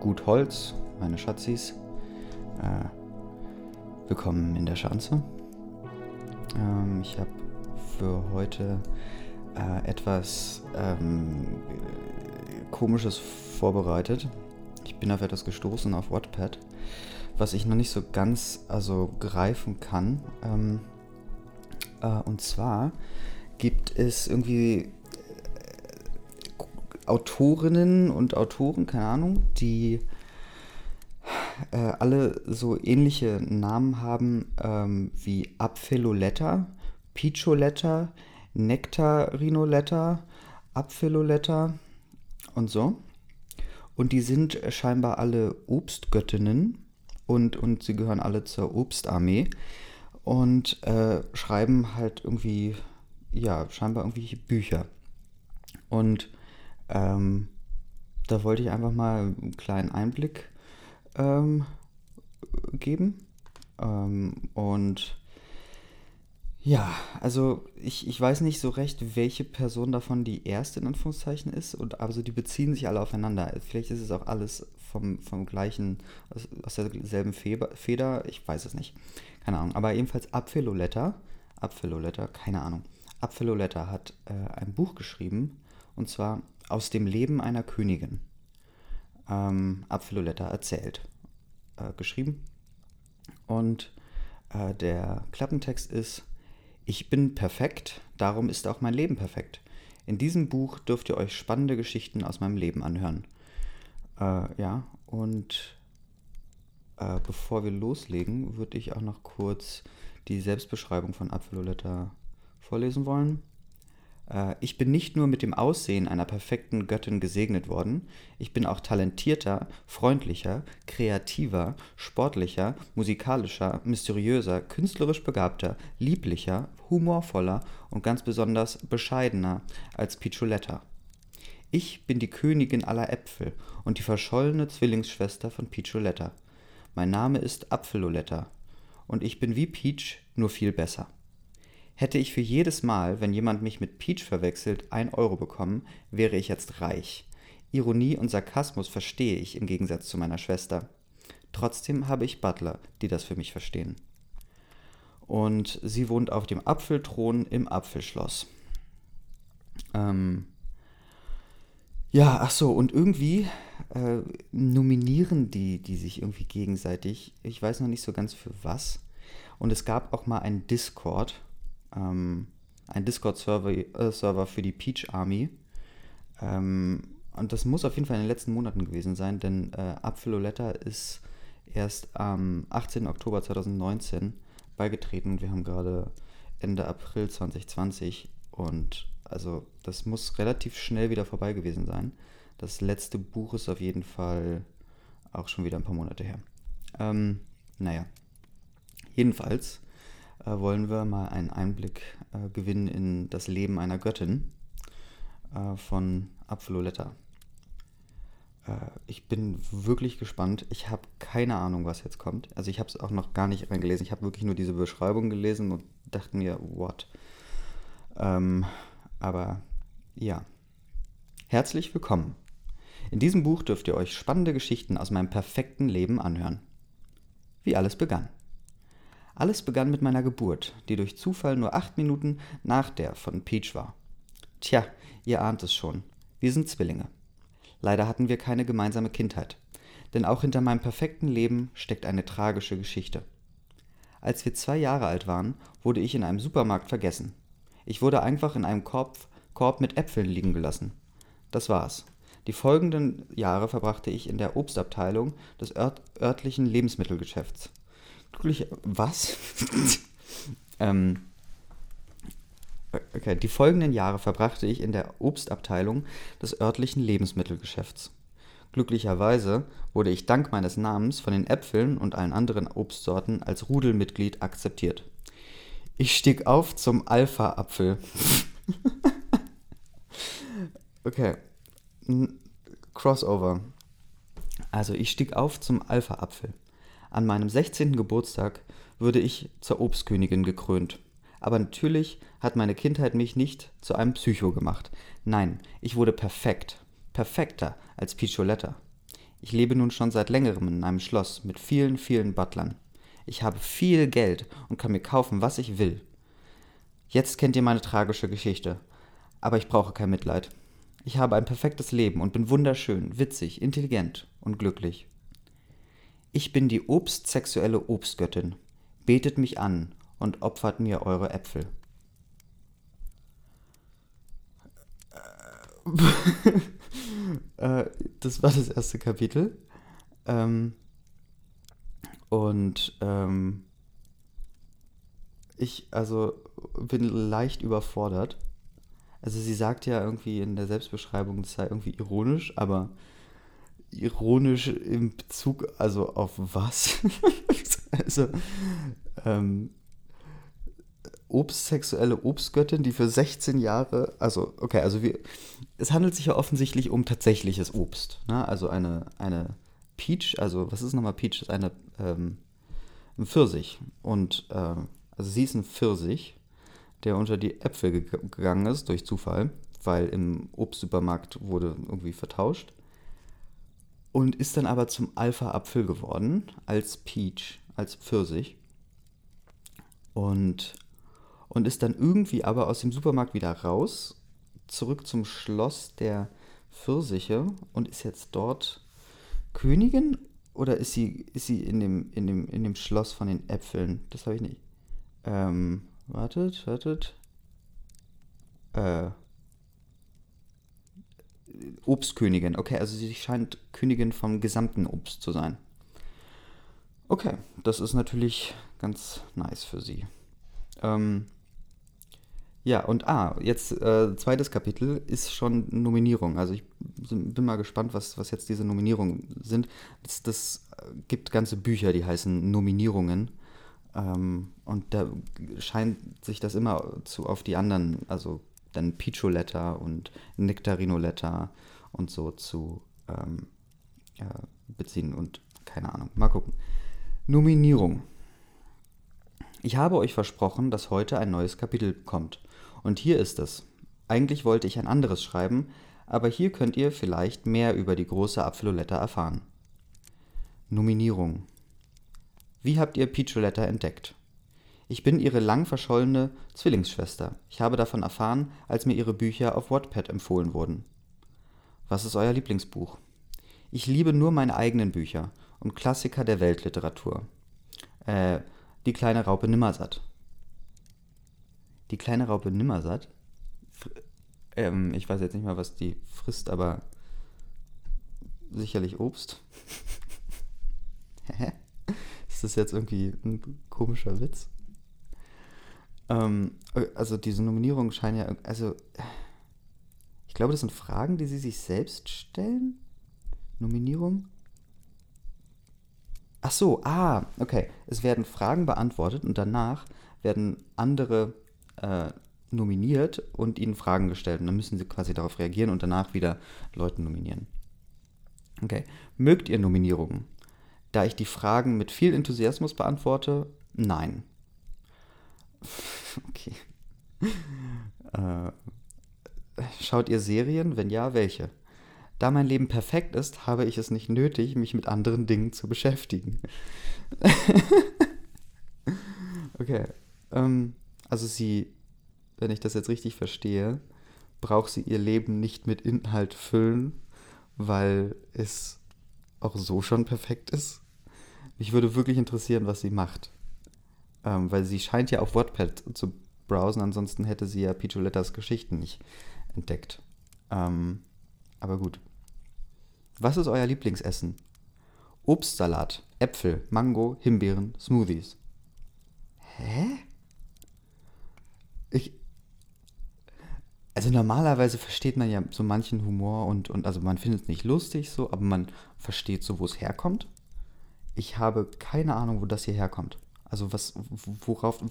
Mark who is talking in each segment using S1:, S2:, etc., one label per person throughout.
S1: Gut Holz, meine Schatzis. Äh, willkommen in der Schanze. Ähm, ich habe für heute äh, etwas ähm, Komisches vorbereitet. Ich bin auf etwas gestoßen auf Wattpad, was ich noch nicht so ganz also greifen kann. Ähm, äh, und zwar gibt es irgendwie Autorinnen und Autoren, keine Ahnung, die äh, alle so ähnliche Namen haben ähm, wie Apfeloletta, Piccioletta, Nektarinoletta, Apfeloletta und so. Und die sind scheinbar alle Obstgöttinnen und, und sie gehören alle zur Obstarmee und äh, schreiben halt irgendwie, ja, scheinbar irgendwelche Bücher. Und ähm, da wollte ich einfach mal einen kleinen Einblick ähm, geben. Ähm, und ja, also ich, ich weiß nicht so recht, welche Person davon die erste in Anführungszeichen ist, und also die beziehen sich alle aufeinander. Vielleicht ist es auch alles vom, vom gleichen, aus, aus derselben Feder, ich weiß es nicht. Keine Ahnung. Aber jedenfalls Apfeloletta, Apfeloletta, keine Ahnung. Apfeloletta hat äh, ein Buch geschrieben, und zwar aus dem Leben einer Königin. Ähm, Apfeloletta erzählt. Äh, geschrieben. Und äh, der Klappentext ist, ich bin perfekt, darum ist auch mein Leben perfekt. In diesem Buch dürft ihr euch spannende Geschichten aus meinem Leben anhören. Äh, ja, und äh, bevor wir loslegen, würde ich auch noch kurz die Selbstbeschreibung von Apfeloletta vorlesen wollen. Äh, ich bin nicht nur mit dem Aussehen einer perfekten Göttin gesegnet worden, ich bin auch talentierter, freundlicher, kreativer, sportlicher, musikalischer, mysteriöser, künstlerisch begabter, lieblicher, humorvoller und ganz besonders bescheidener als Piccioletta. Ich bin die Königin aller Äpfel und die verschollene Zwillingsschwester von Piccioletta. Mein Name ist Apfeloletta und ich bin wie Peach, nur viel besser. Hätte ich für jedes Mal, wenn jemand mich mit Peach verwechselt, ein Euro bekommen, wäre ich jetzt reich. Ironie und Sarkasmus verstehe ich im Gegensatz zu meiner Schwester. Trotzdem habe ich Butler, die das für mich verstehen. Und sie wohnt auf dem Apfelthron im Apfelschloss. Ähm ja, ach so, und irgendwie äh, nominieren die, die sich irgendwie gegenseitig. Ich weiß noch nicht so ganz für was. Und es gab auch mal einen Discord, ähm, ein Discord-Server äh, Server für die Peach Army. Ähm, und das muss auf jeden Fall in den letzten Monaten gewesen sein, denn äh, Apfeloletta ist erst am 18. Oktober 2019 beigetreten wir haben gerade Ende April 2020 und also das muss relativ schnell wieder vorbei gewesen sein. Das letzte Buch ist auf jeden Fall auch schon wieder ein paar Monate her. Ähm, naja, jedenfalls äh, wollen wir mal einen Einblick äh, gewinnen in das Leben einer Göttin äh, von Apfeloletta. Äh, ich bin wirklich gespannt. Ich habe keine Ahnung, was jetzt kommt. Also ich habe es auch noch gar nicht reingelesen. Ich habe wirklich nur diese Beschreibung gelesen und dachte mir, what? Ähm, aber ja. Herzlich willkommen. In diesem Buch dürft ihr euch spannende Geschichten aus meinem perfekten Leben anhören. Wie alles begann. Alles begann mit meiner Geburt, die durch Zufall nur acht Minuten nach der von Peach war. Tja, ihr ahnt es schon. Wir sind Zwillinge. Leider hatten wir keine gemeinsame Kindheit. Denn auch hinter meinem perfekten Leben steckt eine tragische Geschichte. Als wir zwei Jahre alt waren, wurde ich in einem Supermarkt vergessen. Ich wurde einfach in einem Korb, Korb mit Äpfeln liegen gelassen. Das war's. Die folgenden Jahre verbrachte ich in der Obstabteilung des ört örtlichen Lebensmittelgeschäfts. Glücklich. Was? ähm, okay, die folgenden Jahre verbrachte ich in der Obstabteilung des örtlichen Lebensmittelgeschäfts. Glücklicherweise wurde ich dank meines Namens von den Äpfeln und allen anderen Obstsorten als Rudelmitglied akzeptiert. Ich stieg auf zum Alpha-Apfel. okay. Crossover. Also ich stieg auf zum Alpha-Apfel. An meinem 16. Geburtstag würde ich zur Obstkönigin gekrönt. Aber natürlich hat meine Kindheit mich nicht zu einem Psycho gemacht. Nein, ich wurde perfekt. Perfekter als Piccioletta. Ich lebe nun schon seit längerem in einem Schloss mit vielen, vielen Butlern. Ich habe viel Geld und kann mir kaufen, was ich will. Jetzt kennt ihr meine tragische Geschichte. Aber ich brauche kein Mitleid. Ich habe ein perfektes Leben und bin wunderschön, witzig, intelligent und glücklich. Ich bin die obstsexuelle Obstgöttin. Betet mich an und opfert mir eure Äpfel. äh, das war das erste Kapitel. Ähm, und ähm, ich also bin leicht überfordert. Also sie sagt ja irgendwie in der Selbstbeschreibung, das sei irgendwie ironisch, aber ironisch im Bezug, also auf was? also ähm, obstsexuelle Obstgöttin, die für 16 Jahre, also okay, also wir, es handelt sich ja offensichtlich um tatsächliches Obst, ne? Also eine, eine Peach, also was ist nochmal Peach? Das ist eine, ähm, ein Pfirsich und äh, also sie ist ein Pfirsich, der unter die Äpfel ge gegangen ist durch Zufall, weil im Obstsupermarkt wurde irgendwie vertauscht und ist dann aber zum Alpha-Apfel geworden als Peach, als Pfirsich und und ist dann irgendwie aber aus dem Supermarkt wieder raus, zurück zum Schloss der Pfirsiche und ist jetzt dort Königin oder ist sie, ist sie in, dem, in, dem, in dem Schloss von den Äpfeln? Das habe ich nicht. Ähm, wartet, wartet. Äh. Obstkönigin. Okay, also sie scheint Königin vom gesamten Obst zu sein. Okay, das ist natürlich ganz nice für sie. Ähm, ja, und ah, jetzt äh, zweites Kapitel ist schon Nominierung. Also ich bin mal gespannt, was, was jetzt diese Nominierungen sind. Das, das gibt ganze Bücher, die heißen Nominierungen. Ähm, und da scheint sich das immer zu auf die anderen, also dann Picholetta und Nektarinoletta und so zu ähm, äh, beziehen. Und keine Ahnung, mal gucken. Nominierung. Ich habe euch versprochen, dass heute ein neues Kapitel kommt. Und hier ist es. Eigentlich wollte ich ein anderes schreiben, aber hier könnt ihr vielleicht mehr über die große Apfeloletta erfahren. Nominierung. Wie habt ihr Peacholetta entdeckt? Ich bin ihre lang verschollene Zwillingsschwester. Ich habe davon erfahren, als mir ihre Bücher auf Wattpad empfohlen wurden. Was ist euer Lieblingsbuch? Ich liebe nur meine eigenen Bücher und Klassiker der Weltliteratur. Äh, Die kleine Raupe Nimmersatt die kleine Raupe Nimmersatt. Ähm, ich weiß jetzt nicht mal, was die frisst, aber sicherlich Obst. Hä? Ist das jetzt irgendwie ein komischer Witz? Ähm, also diese Nominierungen scheinen ja, also ich glaube, das sind Fragen, die sie sich selbst stellen. Nominierung? Ach so, ah, okay. Es werden Fragen beantwortet und danach werden andere äh, nominiert und ihnen Fragen gestellt. Und dann müssen sie quasi darauf reagieren und danach wieder Leute nominieren. Okay. Mögt ihr Nominierungen? Da ich die Fragen mit viel Enthusiasmus beantworte, nein. okay. Äh, schaut ihr Serien? Wenn ja, welche? Da mein Leben perfekt ist, habe ich es nicht nötig, mich mit anderen Dingen zu beschäftigen. okay. Ähm, also sie, wenn ich das jetzt richtig verstehe, braucht sie ihr Leben nicht mit Inhalt füllen, weil es auch so schon perfekt ist. Mich würde wirklich interessieren, was sie macht. Ähm, weil sie scheint ja auf Wattpad zu browsen, ansonsten hätte sie ja Picholettas Geschichten nicht entdeckt. Ähm, aber gut. Was ist euer Lieblingsessen? Obstsalat, Äpfel, Mango, Himbeeren, Smoothies. Hä? ich. Also normalerweise versteht man ja so manchen Humor und, und also man findet es nicht lustig so, aber man versteht so, wo es herkommt. Ich habe keine Ahnung, wo das hier herkommt. Also was, worauf,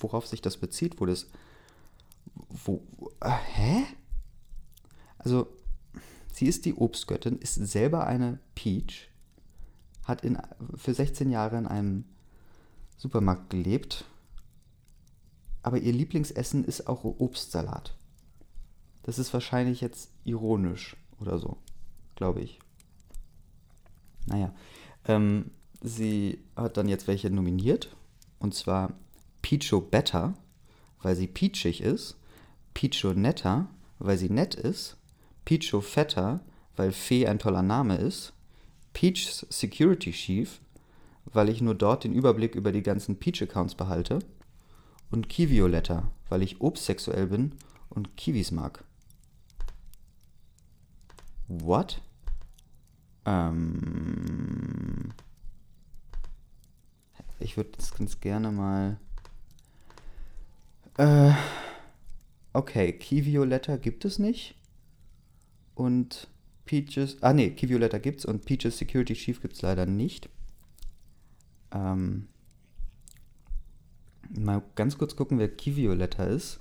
S1: worauf sich das bezieht, wo das. Wo. Äh, hä? Also, sie ist die Obstgöttin, ist selber eine Peach, hat in, für 16 Jahre in einem Supermarkt gelebt aber ihr Lieblingsessen ist auch Obstsalat. Das ist wahrscheinlich jetzt ironisch oder so, glaube ich. Naja. Ähm, sie hat dann jetzt welche nominiert. Und zwar Picho Better, weil sie peachig ist. Picho Netter, weil sie nett ist. Picho Fetter, weil Fee ein toller Name ist. Peach's Security Chief, weil ich nur dort den Überblick über die ganzen Peach-Accounts behalte. Und Kivioletta, weil ich obsexuell bin und Kiwis mag. What? Ähm. Ich würde das ganz gerne mal. Äh. Okay, Kivioletta gibt es nicht. Und Peaches. Ah, nee, Kivioletta gibt's und Peaches Security Chief gibt's leider nicht. Ähm. Mal ganz kurz gucken, wer Kivioletta ist.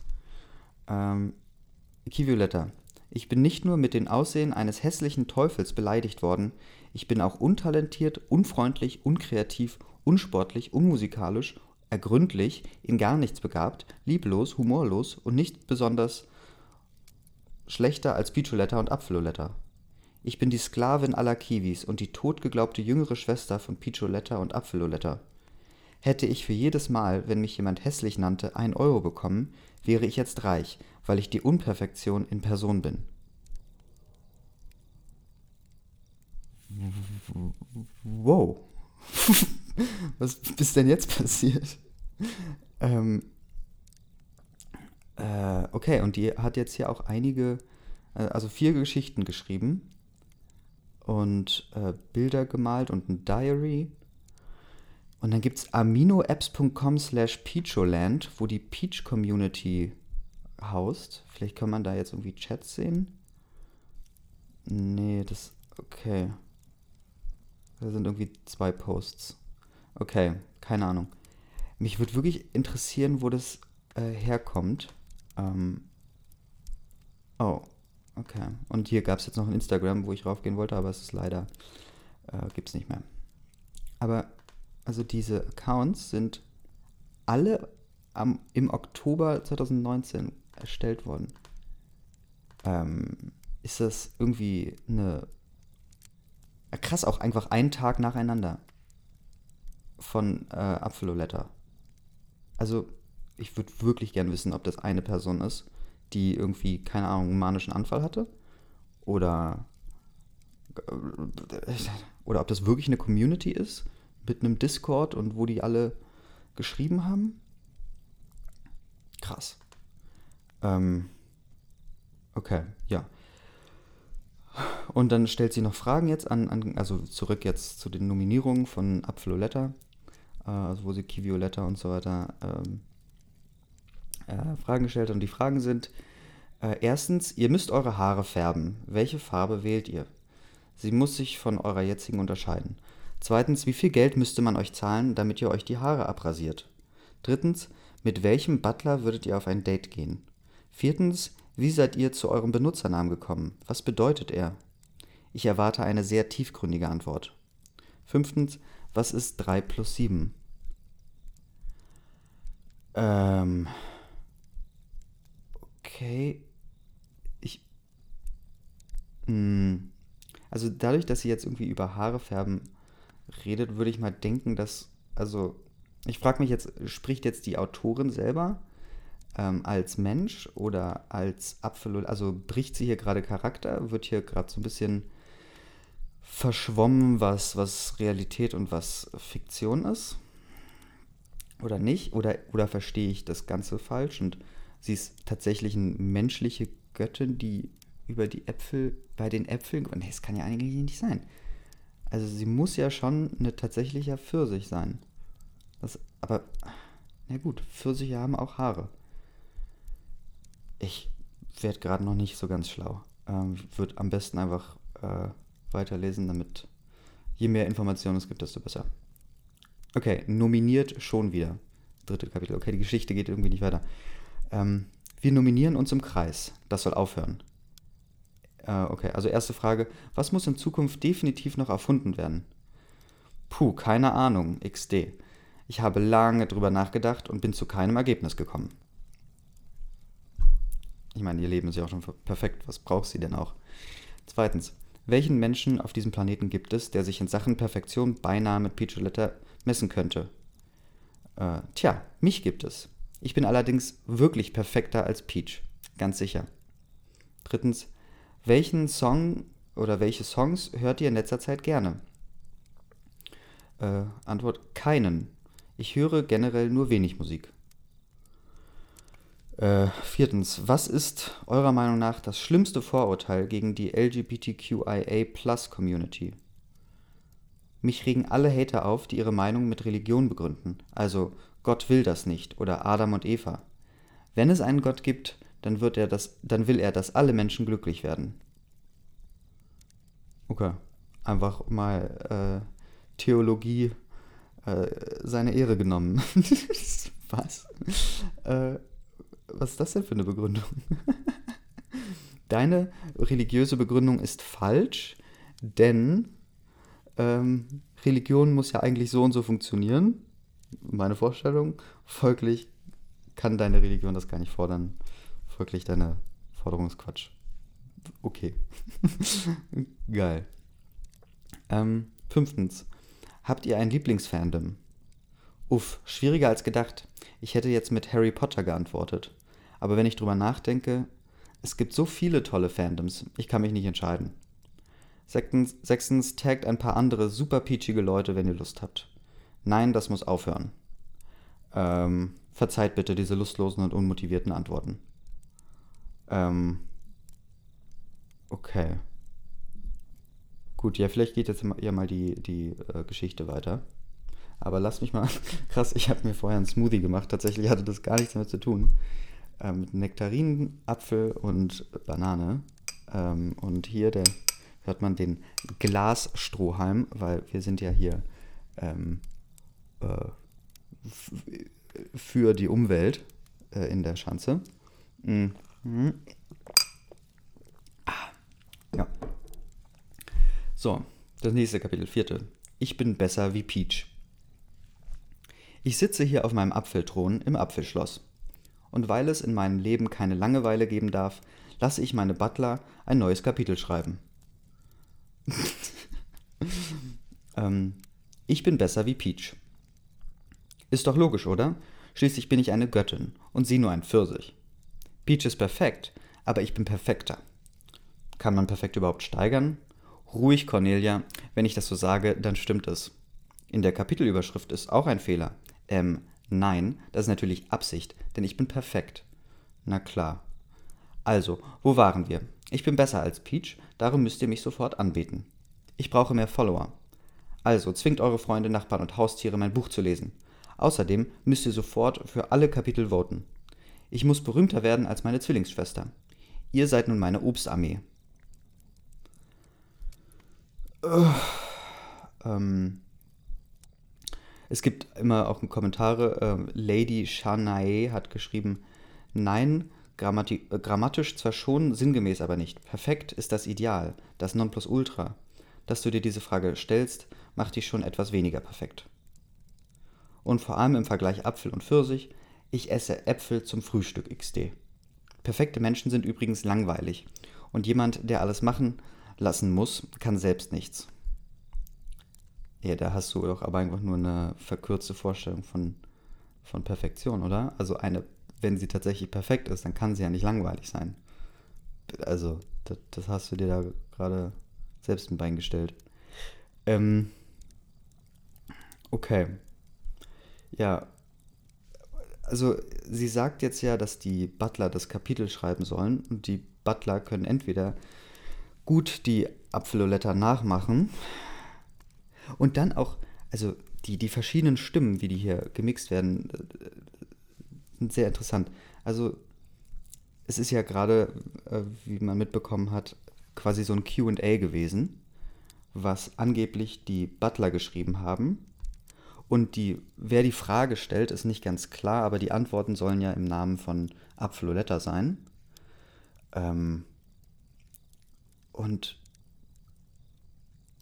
S1: Ähm, Kivioletta. Ich bin nicht nur mit dem Aussehen eines hässlichen Teufels beleidigt worden, ich bin auch untalentiert, unfreundlich, unkreativ, unsportlich, unmusikalisch, ergründlich, in gar nichts begabt, lieblos, humorlos und nicht besonders schlechter als Pichuletta und Apfeloletta. Ich bin die Sklavin aller Kiwis und die totgeglaubte jüngere Schwester von Pichuletta und Apfeloletta. Hätte ich für jedes Mal, wenn mich jemand hässlich nannte, ein Euro bekommen, wäre ich jetzt reich, weil ich die Unperfektion in Person bin. Wow. Was ist denn jetzt passiert? Ähm, äh, okay, und die hat jetzt hier auch einige, äh, also vier Geschichten geschrieben und äh, Bilder gemalt und ein Diary. Und dann gibt es aminoapps.com slash peacholand, wo die Peach Community haust. Vielleicht kann man da jetzt irgendwie Chats sehen. Nee, das. Okay. Da sind irgendwie zwei Posts. Okay, keine Ahnung. Mich würde wirklich interessieren, wo das äh, herkommt. Ähm. Oh, okay. Und hier gab es jetzt noch ein Instagram, wo ich raufgehen wollte, aber es ist leider. Äh, gibt es nicht mehr. Aber, also diese Accounts sind alle am, im Oktober 2019 erstellt worden. Ähm, ist das irgendwie eine. Krass, auch einfach einen Tag nacheinander von äh, Apfeloletta. Also, ich würde wirklich gern wissen, ob das eine Person ist, die irgendwie, keine Ahnung, einen manischen Anfall hatte. Oder. Äh, oder ob das wirklich eine Community ist mit einem Discord und wo die alle geschrieben haben. Krass. Ähm, okay, ja. Und dann stellt sie noch Fragen jetzt an, an also zurück jetzt zu den Nominierungen von Apfeloletta, äh, also wo sie Kivioletta und so weiter ähm, äh, Fragen gestellt hat. Und die Fragen sind, äh, erstens, ihr müsst eure Haare färben. Welche Farbe wählt ihr? Sie muss sich von eurer jetzigen unterscheiden. Zweitens, wie viel Geld müsste man euch zahlen, damit ihr euch die Haare abrasiert? Drittens, mit welchem Butler würdet ihr auf ein Date gehen? Viertens, wie seid ihr zu eurem Benutzernamen gekommen? Was bedeutet er? Ich erwarte eine sehr tiefgründige Antwort. Fünftens, was ist 3 plus 7? Ähm. Okay. Ich. Mh, hm, also dadurch, dass sie jetzt irgendwie über Haare färben redet, würde ich mal denken, dass. Also, ich frage mich jetzt, spricht jetzt die Autorin selber ähm, als Mensch oder als Apfel, also bricht sie hier gerade Charakter, wird hier gerade so ein bisschen verschwommen, was, was Realität und was Fiktion ist? Oder nicht? Oder, oder verstehe ich das Ganze falsch und sie ist tatsächlich eine menschliche Göttin, die über die Äpfel, bei den Äpfeln, nee, das kann ja eigentlich nicht sein. Also sie muss ja schon eine tatsächliche Pfirsich sein. Das, aber, na gut, Pfirsiche haben auch Haare. Ich werde gerade noch nicht so ganz schlau. Ähm, würde am besten einfach äh, weiterlesen, damit je mehr Informationen es gibt, desto besser. Okay, nominiert schon wieder. Dritte Kapitel. Okay, die Geschichte geht irgendwie nicht weiter. Ähm, wir nominieren uns im Kreis. Das soll aufhören. Äh, okay, also erste Frage. Was muss in Zukunft definitiv noch erfunden werden? Puh, keine Ahnung. XD. Ich habe lange drüber nachgedacht und bin zu keinem Ergebnis gekommen. Ich meine, ihr Leben ist ja auch schon perfekt. Was braucht sie denn auch? Zweitens, Welchen Menschen auf diesem Planeten gibt es, der sich in Sachen Perfektion beinahe mit Peach Violetta messen könnte? Äh, tja, mich gibt es. Ich bin allerdings wirklich perfekter als Peach. Ganz sicher. Drittens, welchen Song oder welche Songs hört ihr in letzter Zeit gerne? Äh, Antwort, keinen. Ich höre generell nur wenig Musik. Äh, viertens, was ist eurer Meinung nach das schlimmste Vorurteil gegen die LGBTQIA-Plus-Community? Mich regen alle Hater auf, die ihre Meinung mit Religion begründen. Also, Gott will das nicht oder Adam und Eva. Wenn es einen Gott gibt, dann, wird er das, dann will er, dass alle Menschen glücklich werden. Okay. Einfach mal äh, Theologie äh, seine Ehre genommen. Was? Äh, was ist das denn für eine Begründung? Deine religiöse Begründung ist falsch, denn ähm, Religion muss ja eigentlich so und so funktionieren. Meine Vorstellung. Folglich kann deine Religion das gar nicht fordern. Folglich deine Forderung ist Quatsch. Okay. Geil. Ähm, fünftens. Habt ihr ein Lieblingsfandom? Uff, schwieriger als gedacht. Ich hätte jetzt mit Harry Potter geantwortet. Aber wenn ich drüber nachdenke, es gibt so viele tolle Fandoms, ich kann mich nicht entscheiden. Sechstens, sechstens taggt ein paar andere super peachige Leute, wenn ihr Lust habt. Nein, das muss aufhören. Ähm, verzeiht bitte diese lustlosen und unmotivierten Antworten. Ähm, okay. Gut, ja, vielleicht geht jetzt ja mal die, die äh, Geschichte weiter. Aber lass mich mal. Krass, ich habe mir vorher einen Smoothie gemacht. Tatsächlich hatte das gar nichts damit zu tun äh, mit Nektarinen, Apfel und Banane. Ähm, und hier der, hört man den Glasstrohhalm, weil wir sind ja hier ähm, äh, für die Umwelt äh, in der Schanze. Mhm. Ah, ja. So, das nächste Kapitel, vierte. Ich bin besser wie Peach. Ich sitze hier auf meinem Apfelthron im Apfelschloss und weil es in meinem Leben keine Langeweile geben darf, lasse ich meine Butler ein neues Kapitel schreiben. ähm, ich bin besser wie Peach. Ist doch logisch, oder? Schließlich bin ich eine Göttin und sie nur ein Pfirsich. Peach ist perfekt, aber ich bin perfekter. Kann man perfekt überhaupt steigern? Ruhig, Cornelia, wenn ich das so sage, dann stimmt es. In der Kapitelüberschrift ist auch ein Fehler. Ähm, Nein, das ist natürlich Absicht, denn ich bin perfekt. Na klar. Also, wo waren wir? Ich bin besser als Peach, darum müsst ihr mich sofort anbeten. Ich brauche mehr Follower. Also, zwingt eure Freunde, Nachbarn und Haustiere, mein Buch zu lesen. Außerdem müsst ihr sofort für alle Kapitel voten. Ich muss berühmter werden als meine Zwillingsschwester. Ihr seid nun meine Obstarmee. Uh, ähm, es gibt immer auch Kommentare. Äh, Lady Shanae hat geschrieben: Nein, Grammati äh, grammatisch zwar schon, sinngemäß aber nicht. Perfekt ist das Ideal, das Nonplusultra. Dass du dir diese Frage stellst, macht dich schon etwas weniger perfekt. Und vor allem im Vergleich Apfel und Pfirsich, ich esse Äpfel zum Frühstück XD. Perfekte Menschen sind übrigens langweilig. Und jemand, der alles machen lassen muss, kann selbst nichts. Ja, da hast du doch aber einfach nur eine verkürzte Vorstellung von, von Perfektion, oder? Also eine, wenn sie tatsächlich perfekt ist, dann kann sie ja nicht langweilig sein. Also, das, das hast du dir da gerade selbst ein Bein gestellt. Ähm, okay. Ja. Also, sie sagt jetzt ja, dass die Butler das Kapitel schreiben sollen und die Butler können entweder gut die Apfeloletta nachmachen, und dann auch, also die, die verschiedenen Stimmen, wie die hier gemixt werden, äh, sind sehr interessant. Also es ist ja gerade, äh, wie man mitbekommen hat, quasi so ein QA gewesen, was angeblich die Butler geschrieben haben. Und die, wer die Frage stellt, ist nicht ganz klar, aber die Antworten sollen ja im Namen von Apfeloletta sein. Ähm, und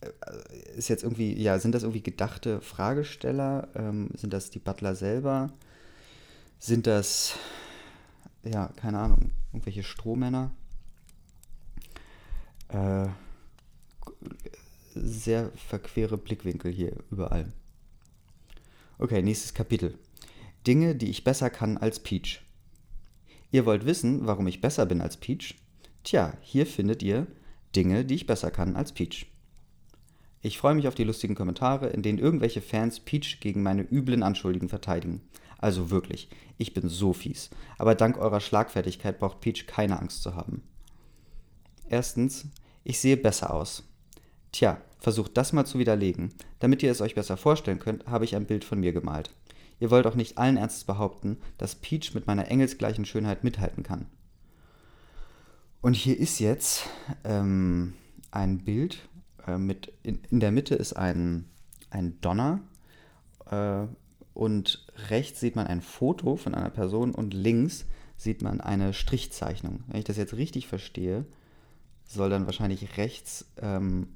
S1: äh, ist jetzt irgendwie, ja, sind das irgendwie gedachte Fragesteller? Ähm, sind das die Butler selber? Sind das, ja, keine Ahnung, irgendwelche Strohmänner? Äh, sehr verquere Blickwinkel hier überall. Okay, nächstes Kapitel. Dinge, die ich besser kann als Peach. Ihr wollt wissen, warum ich besser bin als Peach? Tja, hier findet ihr Dinge, die ich besser kann als Peach. Ich freue mich auf die lustigen Kommentare, in denen irgendwelche Fans Peach gegen meine üblen Anschuldigen verteidigen. Also wirklich, ich bin so fies. Aber dank eurer Schlagfertigkeit braucht Peach keine Angst zu haben. Erstens, ich sehe besser aus. Tja, versucht das mal zu widerlegen. Damit ihr es euch besser vorstellen könnt, habe ich ein Bild von mir gemalt. Ihr wollt auch nicht allen Ernstes behaupten, dass Peach mit meiner engelsgleichen Schönheit mithalten kann. Und hier ist jetzt ähm, ein Bild äh, mit, in, in, der Mitte ist ein, ein Donner äh, und rechts sieht man ein Foto von einer Person und links sieht man eine Strichzeichnung. Wenn ich das jetzt richtig verstehe, soll dann wahrscheinlich rechts ähm,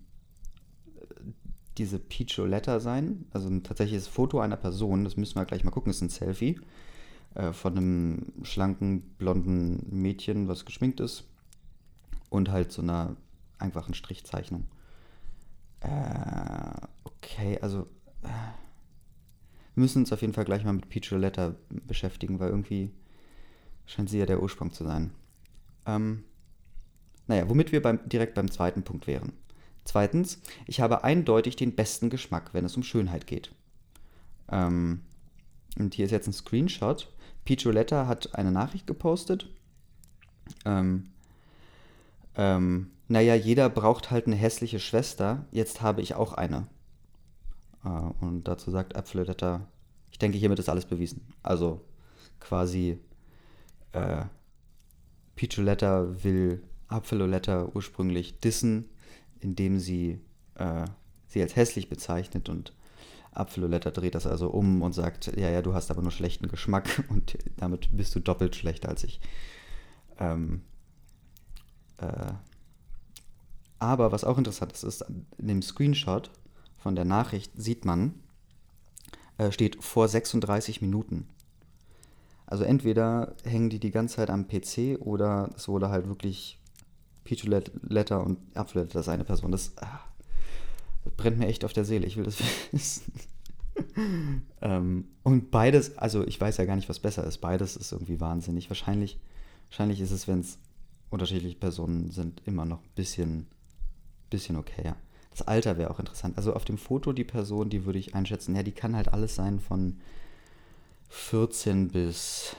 S1: diese Peacholetta sein, also ein tatsächliches Foto einer Person, das müssen wir gleich mal gucken, ist ein Selfie äh, von einem schlanken, blonden Mädchen, was geschminkt ist und halt so einer einfachen Strichzeichnung. Äh, okay, also äh, wir müssen uns auf jeden Fall gleich mal mit Peach Roulette beschäftigen, weil irgendwie scheint sie ja der Ursprung zu sein. Ähm, naja, womit wir beim, direkt beim zweiten Punkt wären. Zweitens, ich habe eindeutig den besten Geschmack, wenn es um Schönheit geht. Ähm, und hier ist jetzt ein Screenshot. Peach Roulette hat eine Nachricht gepostet. Ähm, ähm, naja, jeder braucht halt eine hässliche Schwester, jetzt habe ich auch eine. Äh, und dazu sagt Apfelodetta, ich denke, hiermit ist alles bewiesen. Also quasi äh, Peacholetta will Apfeloletta ursprünglich dissen, indem sie äh, sie als hässlich bezeichnet und Apfeloletta dreht das also um und sagt, ja, ja, du hast aber nur schlechten Geschmack und damit bist du doppelt schlechter als ich. Ähm, äh, aber was auch interessant ist, ist, in dem Screenshot von der Nachricht sieht man, äh, steht vor 36 Minuten. Also entweder hängen die die ganze Zeit am PC oder es wurde halt wirklich Peach-Letter und Apfelletter, ist eine Person. Das, ah, das, brennt mir echt auf der Seele, ich will das wissen. ähm, und beides, also ich weiß ja gar nicht, was besser ist. Beides ist irgendwie wahnsinnig. Wahrscheinlich, wahrscheinlich ist es, wenn es unterschiedliche Personen sind, immer noch ein bisschen, bisschen okay. Ja. Das Alter wäre auch interessant. Also auf dem Foto die Person, die würde ich einschätzen, ja, die kann halt alles sein von 14 bis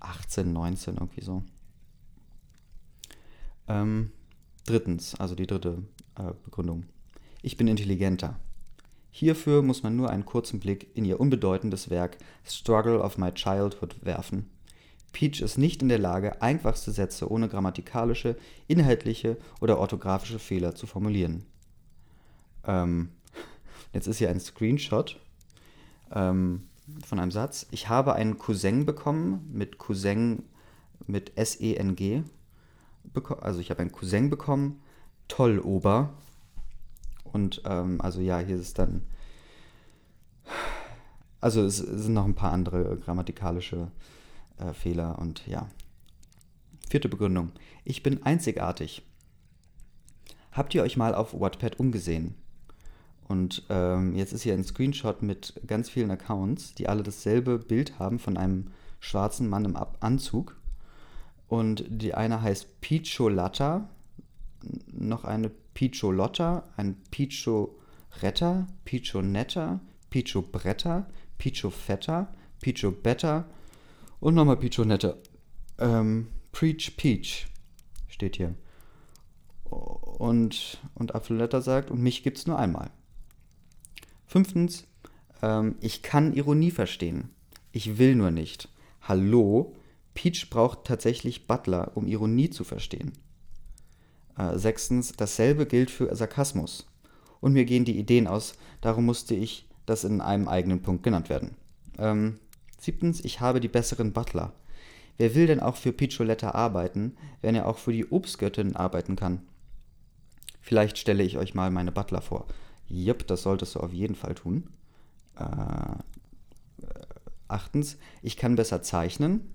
S1: 18, 19, irgendwie so. Ähm, drittens, also die dritte äh, Begründung. Ich bin intelligenter. Hierfür muss man nur einen kurzen Blick in ihr unbedeutendes Werk Struggle of My Childhood werfen. Peach ist nicht in der Lage, einfachste Sätze ohne grammatikalische, inhaltliche oder orthografische Fehler zu formulieren. Ähm, jetzt ist hier ein Screenshot ähm, von einem Satz. Ich habe einen Cousin bekommen, mit Cousin mit S-E-N-G. Also ich habe einen Cousin bekommen, toll, Ober. Und ähm, also ja, hier ist es dann. Also es sind noch ein paar andere grammatikalische äh, Fehler und ja. Vierte Begründung. Ich bin einzigartig. Habt ihr euch mal auf Wattpad umgesehen? Und ähm, jetzt ist hier ein Screenshot mit ganz vielen Accounts, die alle dasselbe Bild haben von einem schwarzen Mann im Anzug. Und die eine heißt Picholatta, noch eine Picholotta, ein Pichoretta, Pichonetta, Pichobretta, Pichofetta, Pichobetta und nochmal Pichonette. Ähm, Preach Peach steht hier. Und, und Apfelletter sagt, und mich gibt's nur einmal. Fünftens, ähm, ich kann Ironie verstehen. Ich will nur nicht. Hallo, Peach braucht tatsächlich Butler, um Ironie zu verstehen. Äh, sechstens, dasselbe gilt für Sarkasmus. Und mir gehen die Ideen aus, darum musste ich das in einem eigenen Punkt genannt werden. Ähm, Siebtens, ich habe die besseren Butler. Wer will denn auch für Piccioletta arbeiten, wenn er auch für die Obstgöttin arbeiten kann? Vielleicht stelle ich euch mal meine Butler vor. Jupp, das solltest du auf jeden Fall tun. Äh, achtens, ich kann besser zeichnen.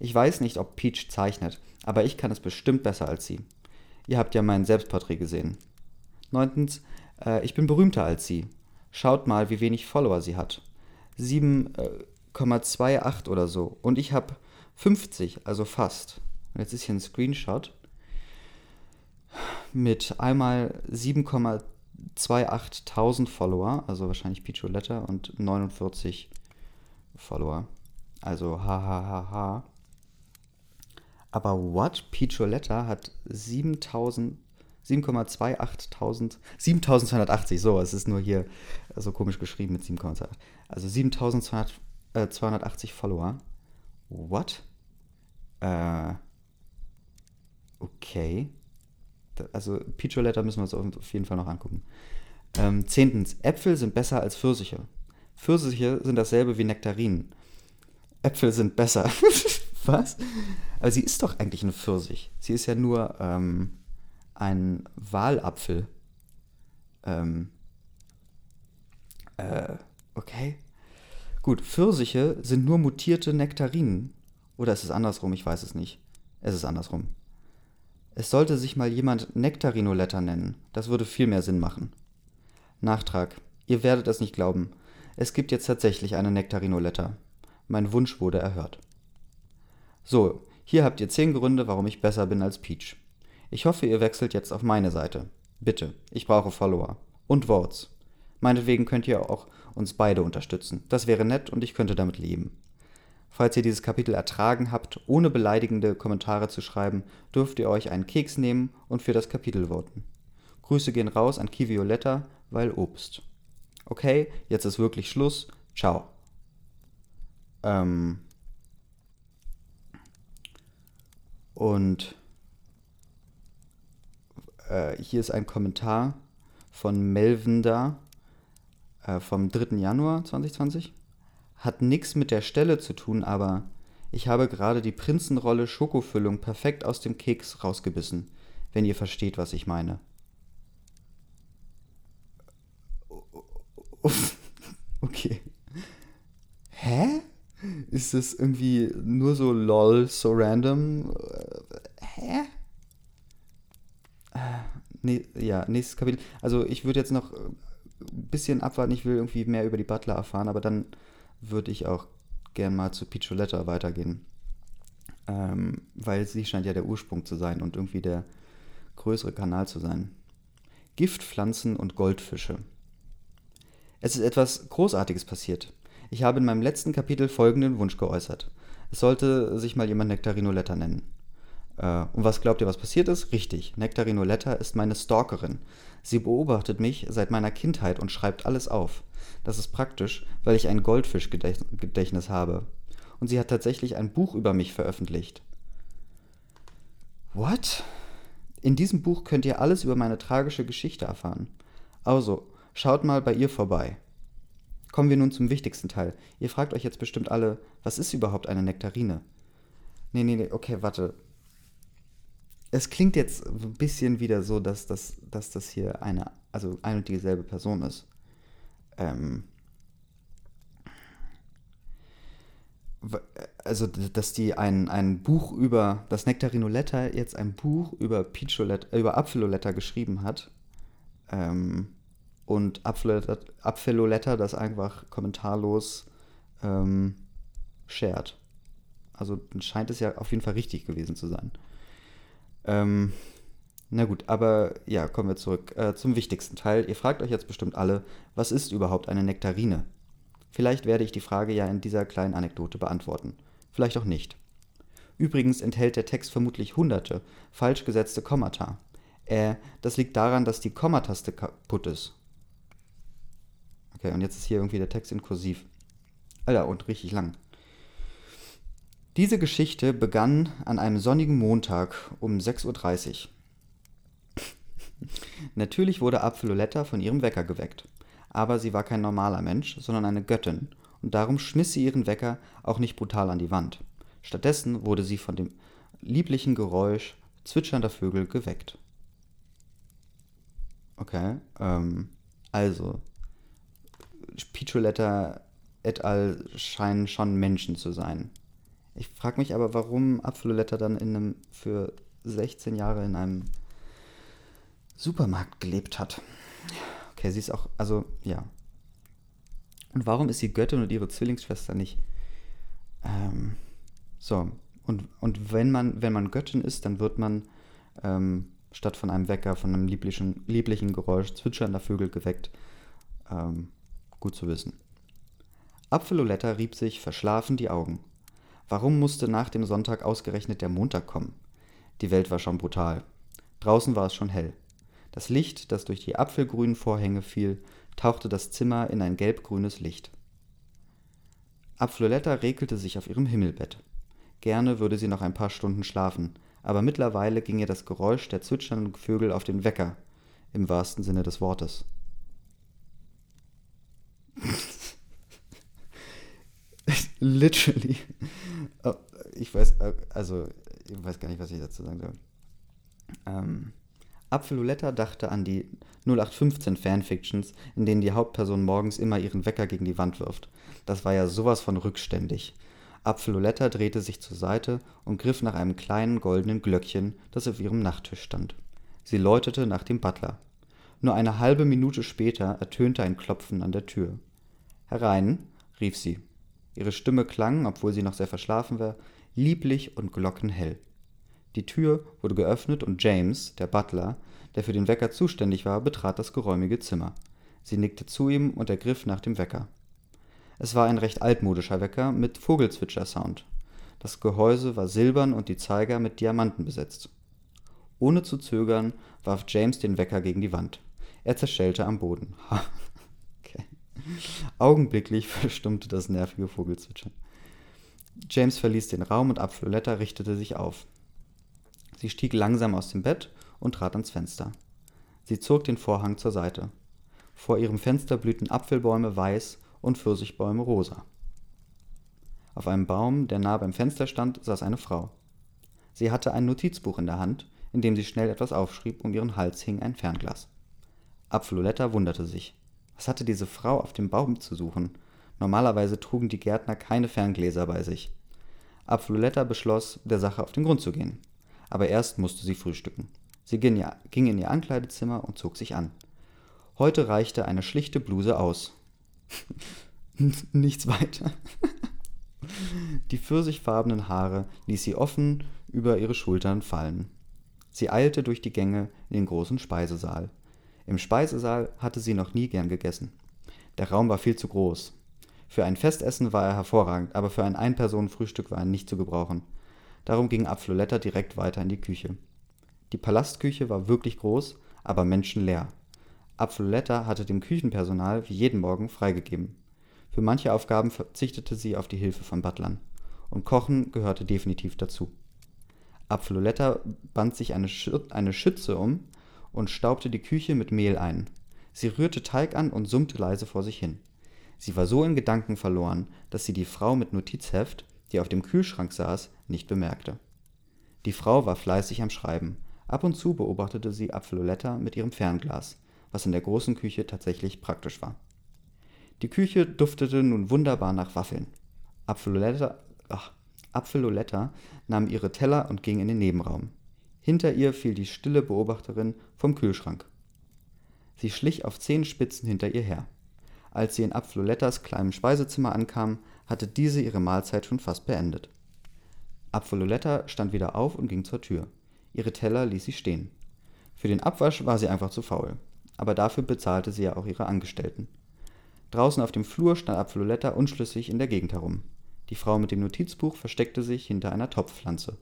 S1: Ich weiß nicht, ob Peach zeichnet, aber ich kann es bestimmt besser als sie. Ihr habt ja mein Selbstporträt gesehen. Neuntens, Äh, ich bin berühmter als sie. Schaut mal, wie wenig Follower sie hat. 7,28 oder so. Und ich habe 50, also fast. Und jetzt ist hier ein Screenshot mit einmal 7,28.000 Follower, also wahrscheinlich Piccioletta, und 49 Follower. Also hahaha. Aber what? Piccioletta hat 7000 7,28.000, 7.280, so, es ist nur hier so komisch geschrieben mit 7,2. Also 7.280 äh, Follower. What? Äh, okay. Also Piccioletta müssen wir uns auf jeden Fall noch angucken. Ähm, zehntens, Äpfel sind besser als Pfirsiche. Pfirsiche sind dasselbe wie Nektarinen. Äpfel sind besser. Was? Aber sie ist doch eigentlich eine Pfirsich. Sie ist ja nur ähm, ein Walapfel. Ähm, äh, okay. Gut, Pfirsiche sind nur mutierte Nektarinen. Oder ist es andersrum? Ich weiß es nicht. Es ist andersrum. Es sollte sich mal jemand Nektarinoletta nennen. Das würde viel mehr Sinn machen. Nachtrag. Ihr werdet es nicht glauben. Es gibt jetzt tatsächlich eine Nektarinoletta. Mein Wunsch wurde erhört. So, hier habt ihr zehn Gründe, warum ich besser bin als Peach. Ich hoffe, ihr wechselt jetzt auf meine Seite. Bitte, ich brauche Follower. Und Votes. Meinetwegen könnt ihr auch uns beide unterstützen. Das wäre nett und ich könnte damit leben. Falls ihr dieses Kapitel ertragen habt, ohne beleidigende Kommentare zu schreiben, dürft ihr euch einen Keks nehmen und für das Kapitel voten. Grüße gehen raus an Kivioletta, weil Obst. Okay, jetzt ist wirklich Schluss. Ciao. Ähm. Und äh, hier ist ein Kommentar von Melvin da äh, vom 3. Januar 2020. Hat nichts mit der Stelle zu tun, aber ich habe gerade die Prinzenrolle Schokofüllung perfekt aus dem Keks rausgebissen, wenn ihr versteht, was ich meine. Okay. Hä? Ist das irgendwie nur so lol, so random? Hä? Nee, ja, nächstes Kapitel. Also ich würde jetzt noch ein bisschen abwarten, ich will irgendwie mehr über die Butler erfahren, aber dann würde ich auch gern mal zu Piccioletta weitergehen. Ähm, weil sie scheint ja der Ursprung zu sein und irgendwie der größere Kanal zu sein. Giftpflanzen und Goldfische. Es ist etwas Großartiges passiert. Ich habe in meinem letzten Kapitel folgenden Wunsch geäußert. Es sollte sich mal jemand Nektarinoletta nennen. Äh, und was glaubt ihr, was passiert ist? Richtig, Nektarinoletta ist meine Stalkerin. Sie beobachtet mich seit meiner Kindheit und schreibt alles auf. Das ist praktisch, weil ich ein Goldfischgedächtnis habe. Und sie hat tatsächlich ein Buch über mich veröffentlicht. What? In diesem Buch könnt ihr alles über meine tragische Geschichte erfahren. Also, schaut mal bei ihr vorbei. Kommen wir nun zum wichtigsten Teil. Ihr fragt euch jetzt bestimmt alle, was ist überhaupt eine Nektarine? Nee, nee, nee, okay, warte es klingt jetzt ein bisschen wieder so, dass das, dass das hier eine, also ein und dieselbe Person ist. Ähm, also, dass die ein, ein Buch über, das Nektarinoletta jetzt ein Buch über über Apfeloletta geschrieben hat. Ähm, und Apfeloletta, das einfach kommentarlos ähm, shared. Also scheint es ja auf jeden Fall richtig gewesen zu sein. Ähm, na gut, aber ja, kommen wir zurück äh, zum wichtigsten Teil. Ihr fragt euch jetzt bestimmt alle, was ist überhaupt eine Nektarine? Vielleicht werde ich die Frage ja in dieser kleinen Anekdote beantworten. Vielleicht auch nicht. Übrigens enthält der Text vermutlich hunderte falsch gesetzte Kommata. Äh, das liegt daran, dass die Kommataste kaputt ist. Okay, und jetzt ist hier irgendwie der Text in Kursiv. Alter, und richtig lang. Diese Geschichte begann an einem sonnigen Montag um 6.30 Uhr. Natürlich wurde Apfeloletta von ihrem Wecker geweckt. Aber sie war kein normaler Mensch, sondern eine Göttin, und darum schmiss sie ihren Wecker auch nicht brutal an die Wand. Stattdessen wurde sie von dem lieblichen Geräusch zwitschernder Vögel geweckt. Okay, ähm, also, Piccioletta et al. scheinen schon Menschen zu sein. Ich frage mich aber, warum Apfeloletta dann in einem, für 16 Jahre in einem Supermarkt gelebt hat. Okay, sie ist auch, also, ja. Und warum ist sie Göttin und ihre Zwillingsschwester nicht? Ähm, so, und, und wenn, man, wenn man Göttin ist, dann wird man ähm, statt von einem Wecker, von einem lieblichen, lieblichen Geräusch zwitschernder Vögel geweckt. Ähm, gut zu wissen. Apfeloletta rieb sich verschlafen die Augen. Warum musste nach dem Sonntag ausgerechnet der Montag kommen? Die Welt war schon brutal. Draußen war es schon hell. Das Licht, das durch die apfelgrünen Vorhänge fiel, tauchte das Zimmer in ein gelbgrünes Licht. Apfeloletta regelte sich auf ihrem Himmelbett. Gerne würde sie noch ein paar Stunden schlafen, aber mittlerweile ging ihr das Geräusch der zwitschernden Vögel auf den Wecker, im wahrsten Sinne des Wortes. Literally. Oh, ich weiß, äh, also, ich weiß gar nicht, was ich dazu sagen soll. Ähm, Apfeluletta dachte an die 0815 Fanfictions, in denen die Hauptperson morgens immer ihren Wecker gegen die Wand wirft. Das war ja sowas von rückständig. Apfeloletta drehte sich zur Seite und griff nach einem kleinen goldenen Glöckchen, das auf ihrem Nachttisch stand. Sie läutete nach dem Butler. Nur eine halbe Minute später ertönte ein Klopfen an der Tür. Herein, rief sie. Ihre Stimme klang, obwohl sie noch sehr verschlafen war, lieblich und glockenhell. Die Tür wurde geöffnet und James, der Butler, der für den Wecker zuständig war, betrat das geräumige Zimmer. Sie nickte zu ihm und ergriff nach dem Wecker. Es war ein recht altmodischer Wecker mit Vogelzwitscher-Sound. Das Gehäuse war silbern und die Zeiger mit Diamanten besetzt. Ohne zu zögern warf James den Wecker gegen die Wand. Er zerschellte am Boden. Augenblicklich verstummte das nervige Vogelzwitschern. James verließ den Raum und Apfeloletta richtete sich auf. Sie stieg langsam aus dem Bett und trat ans Fenster. Sie zog den Vorhang zur Seite. Vor ihrem Fenster blühten Apfelbäume weiß und Pfirsichbäume rosa. Auf einem Baum, der nah beim Fenster stand, saß eine Frau. Sie hatte ein Notizbuch in der Hand, in dem sie schnell etwas aufschrieb, um ihren Hals hing ein Fernglas. Apfeloletta wunderte sich. Was hatte diese Frau auf dem Baum zu suchen? Normalerweise trugen die Gärtner keine Ferngläser bei sich. Apfeloletta beschloss, der Sache auf den Grund zu gehen. Aber erst musste sie frühstücken. Sie ging in ihr Ankleidezimmer und zog sich an. Heute reichte eine schlichte Bluse aus. Nichts weiter. Die pfirsichfarbenen Haare ließ sie offen über ihre Schultern fallen. Sie eilte durch die Gänge in den großen Speisesaal. Im Speisesaal hatte sie noch nie gern gegessen. Der Raum war viel zu groß. Für ein Festessen war er hervorragend, aber für ein Ein-Personen-Frühstück war er nicht zu gebrauchen. Darum ging Apfloletta direkt weiter in die Küche. Die Palastküche war wirklich groß, aber menschenleer. Apfloletta hatte dem Küchenpersonal wie jeden Morgen freigegeben. Für manche Aufgaben verzichtete sie auf die Hilfe von Butlern. Und Kochen gehörte definitiv dazu. Apfloletta band sich eine, Schütze um, und staubte die Küche mit Mehl ein. Sie rührte Teig an und summte leise vor sich hin. Sie war so in Gedanken verloren, dass sie die Frau mit Notizheft, die auf dem Kühlschrank saß, nicht bemerkte. Die Frau war fleißig am Schreiben. Ab und zu beobachtete sie Apfeloletta mit ihrem Fernglas, was in der großen Küche tatsächlich praktisch war. Die Küche duftete nun wunderbar nach Waffeln. Apfeloletta, ach, Apfeloletta nahm ihre Teller und ging in den Nebenraum. Hinter ihr fiel die stille Beobachterin vom Kühlschrank. Sie schlich auf Zehenspitzen hinter ihr her. Als sie in Apfelolettas kleinem Speisezimmer ankam, hatte diese ihre Mahlzeit schon fast beendet. Apfeloletta stand wieder auf und ging zur Tür. Ihre Teller ließ sie stehen. Für den Abwasch war sie einfach zu faul. Aber dafür bezahlte sie ja auch ihre Angestellten. Draußen auf dem Flur stand Apfeloletta unschlüssig in der Gegend herum. Die Frau mit dem Notizbuch versteckte sich hinter einer Topfpflanze.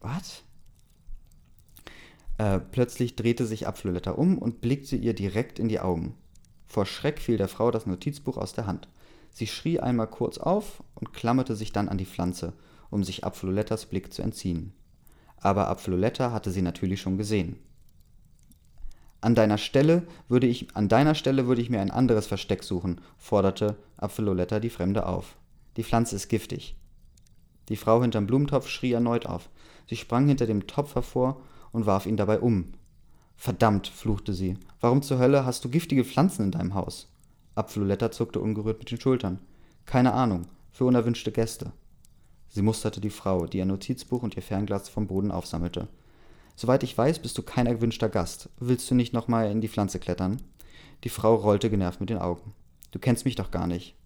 S1: Was? Äh, plötzlich drehte sich Apfeloletta um und blickte ihr direkt in die Augen. Vor Schreck fiel der Frau das Notizbuch aus der Hand. Sie schrie einmal kurz auf und klammerte sich dann an die Pflanze, um sich Apfelolettas Blick zu entziehen. Aber Apfeloletta hatte sie natürlich schon gesehen. An deiner Stelle würde ich, an deiner Stelle würde ich mir ein anderes Versteck suchen, forderte Apfeloletta die Fremde auf. Die Pflanze ist giftig. Die Frau hinterm Blumentopf schrie erneut auf. Sie sprang hinter dem Topf hervor und warf ihn dabei um. Verdammt, fluchte sie. Warum zur Hölle hast du giftige Pflanzen in deinem Haus? Apfeloletta zuckte ungerührt mit den Schultern. Keine Ahnung, für unerwünschte Gäste. Sie musterte die Frau, die ihr Notizbuch und ihr Fernglas vom Boden aufsammelte. Soweit ich weiß, bist du kein erwünschter Gast. Willst du nicht nochmal in die Pflanze klettern? Die Frau rollte genervt mit den Augen. Du kennst mich doch gar nicht.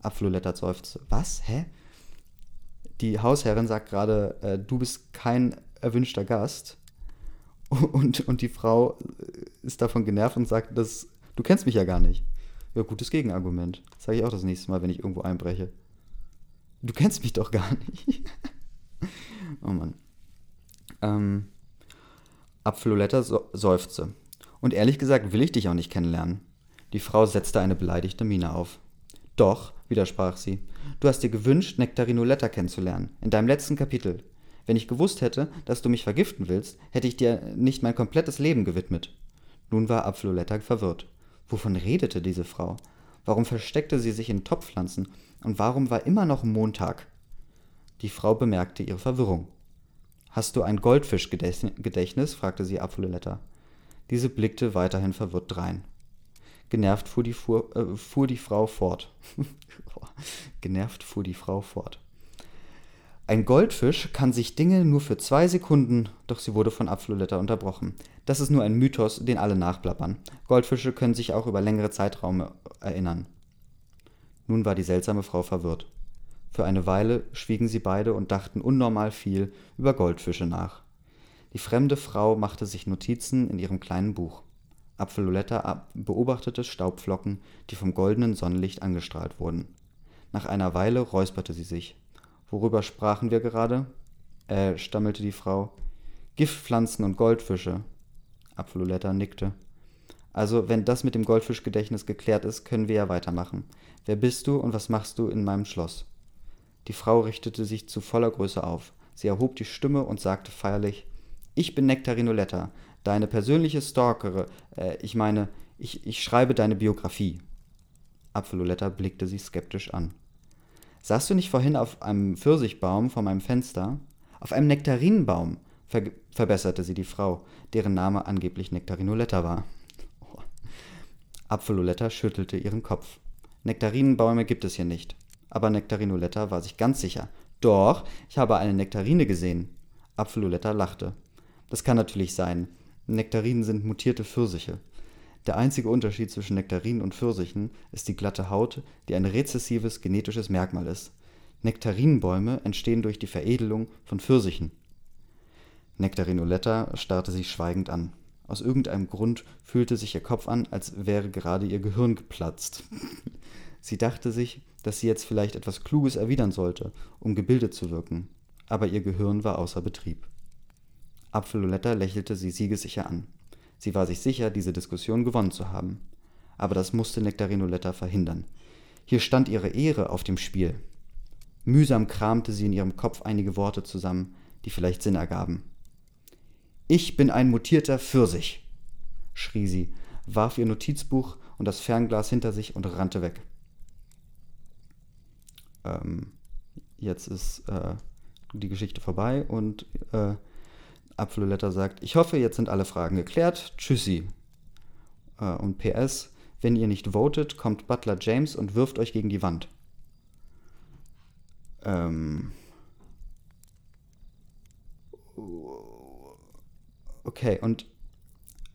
S1: Apfeloletta seufzte. Was? Hä? Die Hausherrin sagt gerade, äh, du bist kein erwünschter Gast. Und, und die Frau ist davon genervt und sagt, dass, du kennst mich ja gar nicht. Ja, gutes Gegenargument. Das sage ich auch das nächste Mal, wenn ich irgendwo einbreche. Du kennst mich doch gar nicht. oh Mann. Ähm, Apfeloletta seufzte. Und ehrlich gesagt will ich dich auch nicht kennenlernen. Die Frau setzte eine beleidigte Miene auf. Doch, widersprach sie, du hast dir gewünscht, Nektarinoletta kennenzulernen, in deinem letzten Kapitel. Wenn ich gewusst hätte, dass du mich vergiften willst, hätte ich dir nicht mein komplettes Leben gewidmet. Nun war Apfeloletta verwirrt. Wovon redete diese Frau? Warum versteckte sie sich in Topfpflanzen? Und warum war immer noch Montag? Die Frau bemerkte ihre Verwirrung. Hast du ein Goldfischgedächtnis? fragte sie Apfeloletta. Diese blickte weiterhin verwirrt drein. Genervt fuhr die, fuhr, äh, fuhr die Frau fort. Genervt fuhr die Frau fort. Ein Goldfisch kann sich Dinge nur für zwei Sekunden, doch sie wurde von Apfeloletta unterbrochen. Das ist nur ein Mythos, den alle nachplappern. Goldfische können sich auch über längere Zeiträume erinnern. Nun war die seltsame Frau verwirrt. Für eine Weile schwiegen sie beide und dachten unnormal viel über Goldfische nach. Die fremde Frau machte sich Notizen in ihrem kleinen Buch. Apfeloletta beobachtete Staubflocken, die vom goldenen Sonnenlicht angestrahlt wurden. Nach einer Weile räusperte sie sich. Worüber sprachen wir gerade? Äh, stammelte die Frau. Giftpflanzen und Goldfische. Apfeloletta nickte. Also, wenn das mit dem Goldfischgedächtnis geklärt ist, können wir ja weitermachen. Wer bist du und was machst du in meinem Schloss? Die Frau richtete sich zu voller Größe auf. Sie erhob die Stimme und sagte feierlich: Ich bin Nektarinoletta, deine persönliche Stalkere. Äh, ich meine, ich, ich schreibe deine Biografie. Apfeloletta blickte sie skeptisch an. Saßt du nicht vorhin auf einem Pfirsichbaum vor meinem Fenster? Auf einem Nektarinenbaum, ver verbesserte sie die Frau, deren Name angeblich Nektarinoletta war. Oh. Apfeloletta schüttelte ihren Kopf. Nektarinenbäume gibt es hier nicht. Aber Nektarinoletta war sich ganz sicher. Doch, ich habe eine Nektarine gesehen. Apfeloletta lachte. Das kann natürlich sein. Nektarinen sind mutierte Pfirsiche. Der einzige Unterschied zwischen Nektarinen und Pfirsichen ist die glatte Haut, die ein rezessives genetisches Merkmal ist. Nektarinenbäume entstehen durch die Veredelung von Pfirsichen. Nektarinoletta starrte sie schweigend an. Aus irgendeinem Grund fühlte sich ihr Kopf an, als wäre gerade ihr Gehirn geplatzt. sie dachte sich, dass sie jetzt vielleicht etwas Kluges erwidern sollte, um gebildet zu wirken, aber ihr Gehirn war außer Betrieb. Apfeloletta lächelte sie siegessicher an. Sie war sich sicher, diese Diskussion gewonnen zu haben. Aber das musste Nektarinoletta verhindern. Hier stand ihre Ehre auf dem Spiel. Mühsam kramte sie in ihrem Kopf einige Worte zusammen, die vielleicht Sinn ergaben. Ich bin ein mutierter Pfirsich, schrie sie, warf ihr Notizbuch und das Fernglas hinter sich und rannte weg. Ähm, jetzt ist äh, die Geschichte vorbei und äh, Apfeloletta sagt, ich hoffe, jetzt sind alle Fragen geklärt. Tschüssi. Äh, und PS, wenn ihr nicht votet, kommt Butler James und wirft euch gegen die Wand. Ähm. Okay, und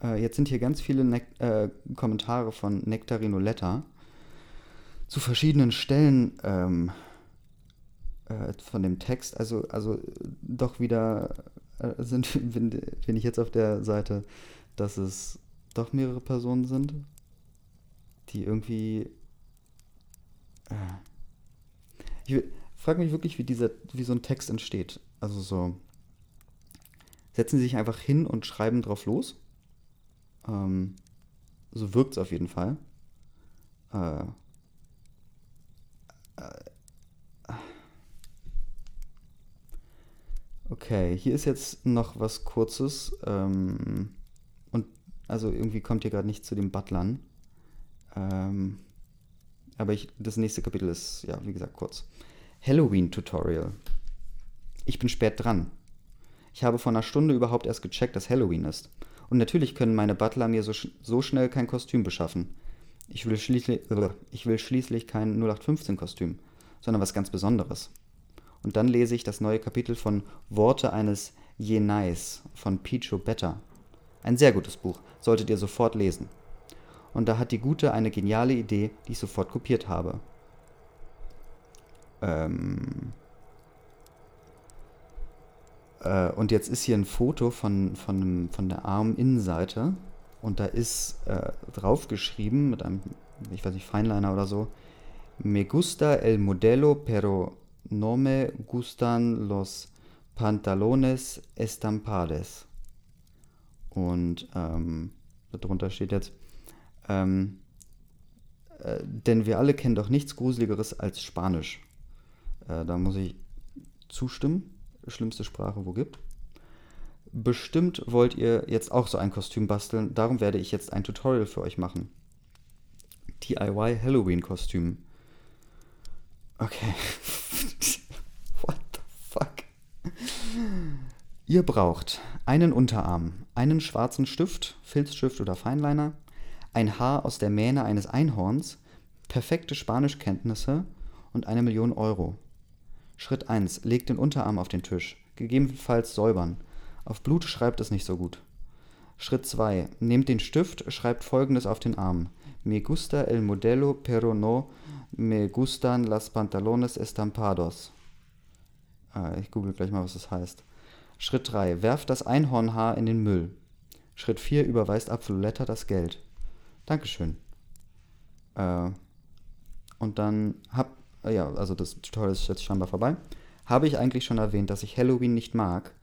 S1: äh, jetzt sind hier ganz viele ne äh, Kommentare von Nektarinoletta zu verschiedenen Stellen ähm, äh, von dem Text. Also, also doch wieder sind, bin, ich jetzt auf der Seite, dass es doch mehrere Personen sind, die irgendwie. Äh, ich frage mich wirklich, wie, dieser, wie so ein Text entsteht. Also so. Setzen sie sich einfach hin und schreiben drauf los. Ähm, so wirkt es auf jeden Fall. Äh, Okay, hier ist jetzt noch was Kurzes. Ähm, und also irgendwie kommt ihr gerade nicht zu den Butlern. Ähm, aber ich, das nächste Kapitel ist, ja, wie gesagt, kurz. Halloween-Tutorial. Ich bin spät dran. Ich habe vor einer Stunde überhaupt erst gecheckt, dass Halloween ist. Und natürlich können meine Butler mir so, sch so schnell kein Kostüm beschaffen. Ich will, schließlich, ich will schließlich kein 0815-Kostüm, sondern was ganz Besonderes. Und dann lese ich das neue Kapitel von Worte eines Je Nice von Picho Better. Ein sehr gutes Buch, solltet ihr sofort lesen. Und da hat die Gute eine geniale Idee, die ich sofort kopiert habe. Ähm äh, und jetzt ist hier ein Foto von, von, von der Arminnenseite und da ist äh, draufgeschrieben mit einem, ich weiß nicht, Feinliner oder so, Me gusta el modelo, pero no me gustan los pantalones estampades. Und ähm, darunter steht jetzt, ähm, äh, denn wir alle kennen doch nichts Gruseligeres als Spanisch. Äh, da muss ich zustimmen. Schlimmste Sprache, wo gibt. Bestimmt wollt ihr jetzt auch so ein Kostüm basteln, darum werde ich jetzt ein Tutorial für euch machen. DIY Halloween Kostüm. Okay. What the fuck? Ihr braucht einen Unterarm, einen schwarzen Stift, Filzstift oder Feinliner, ein Haar aus der Mähne eines Einhorns, perfekte Spanischkenntnisse und eine Million Euro. Schritt 1. Legt den Unterarm auf den Tisch, gegebenenfalls säubern. Auf Blut schreibt es nicht so gut. Schritt 2. Nehmt den Stift, schreibt folgendes auf den Arm. Me gusta el modelo, pero no me gustan las pantalones estampados. Ah, ich google gleich mal, was das heißt. Schritt 3. Werft das Einhornhaar in den Müll. Schritt 4. Überweist Apfeloletta das Geld. Dankeschön. Äh, und dann hab, ja, also das Tutorial ist jetzt scheinbar vorbei. Habe ich eigentlich schon erwähnt, dass ich Halloween nicht mag?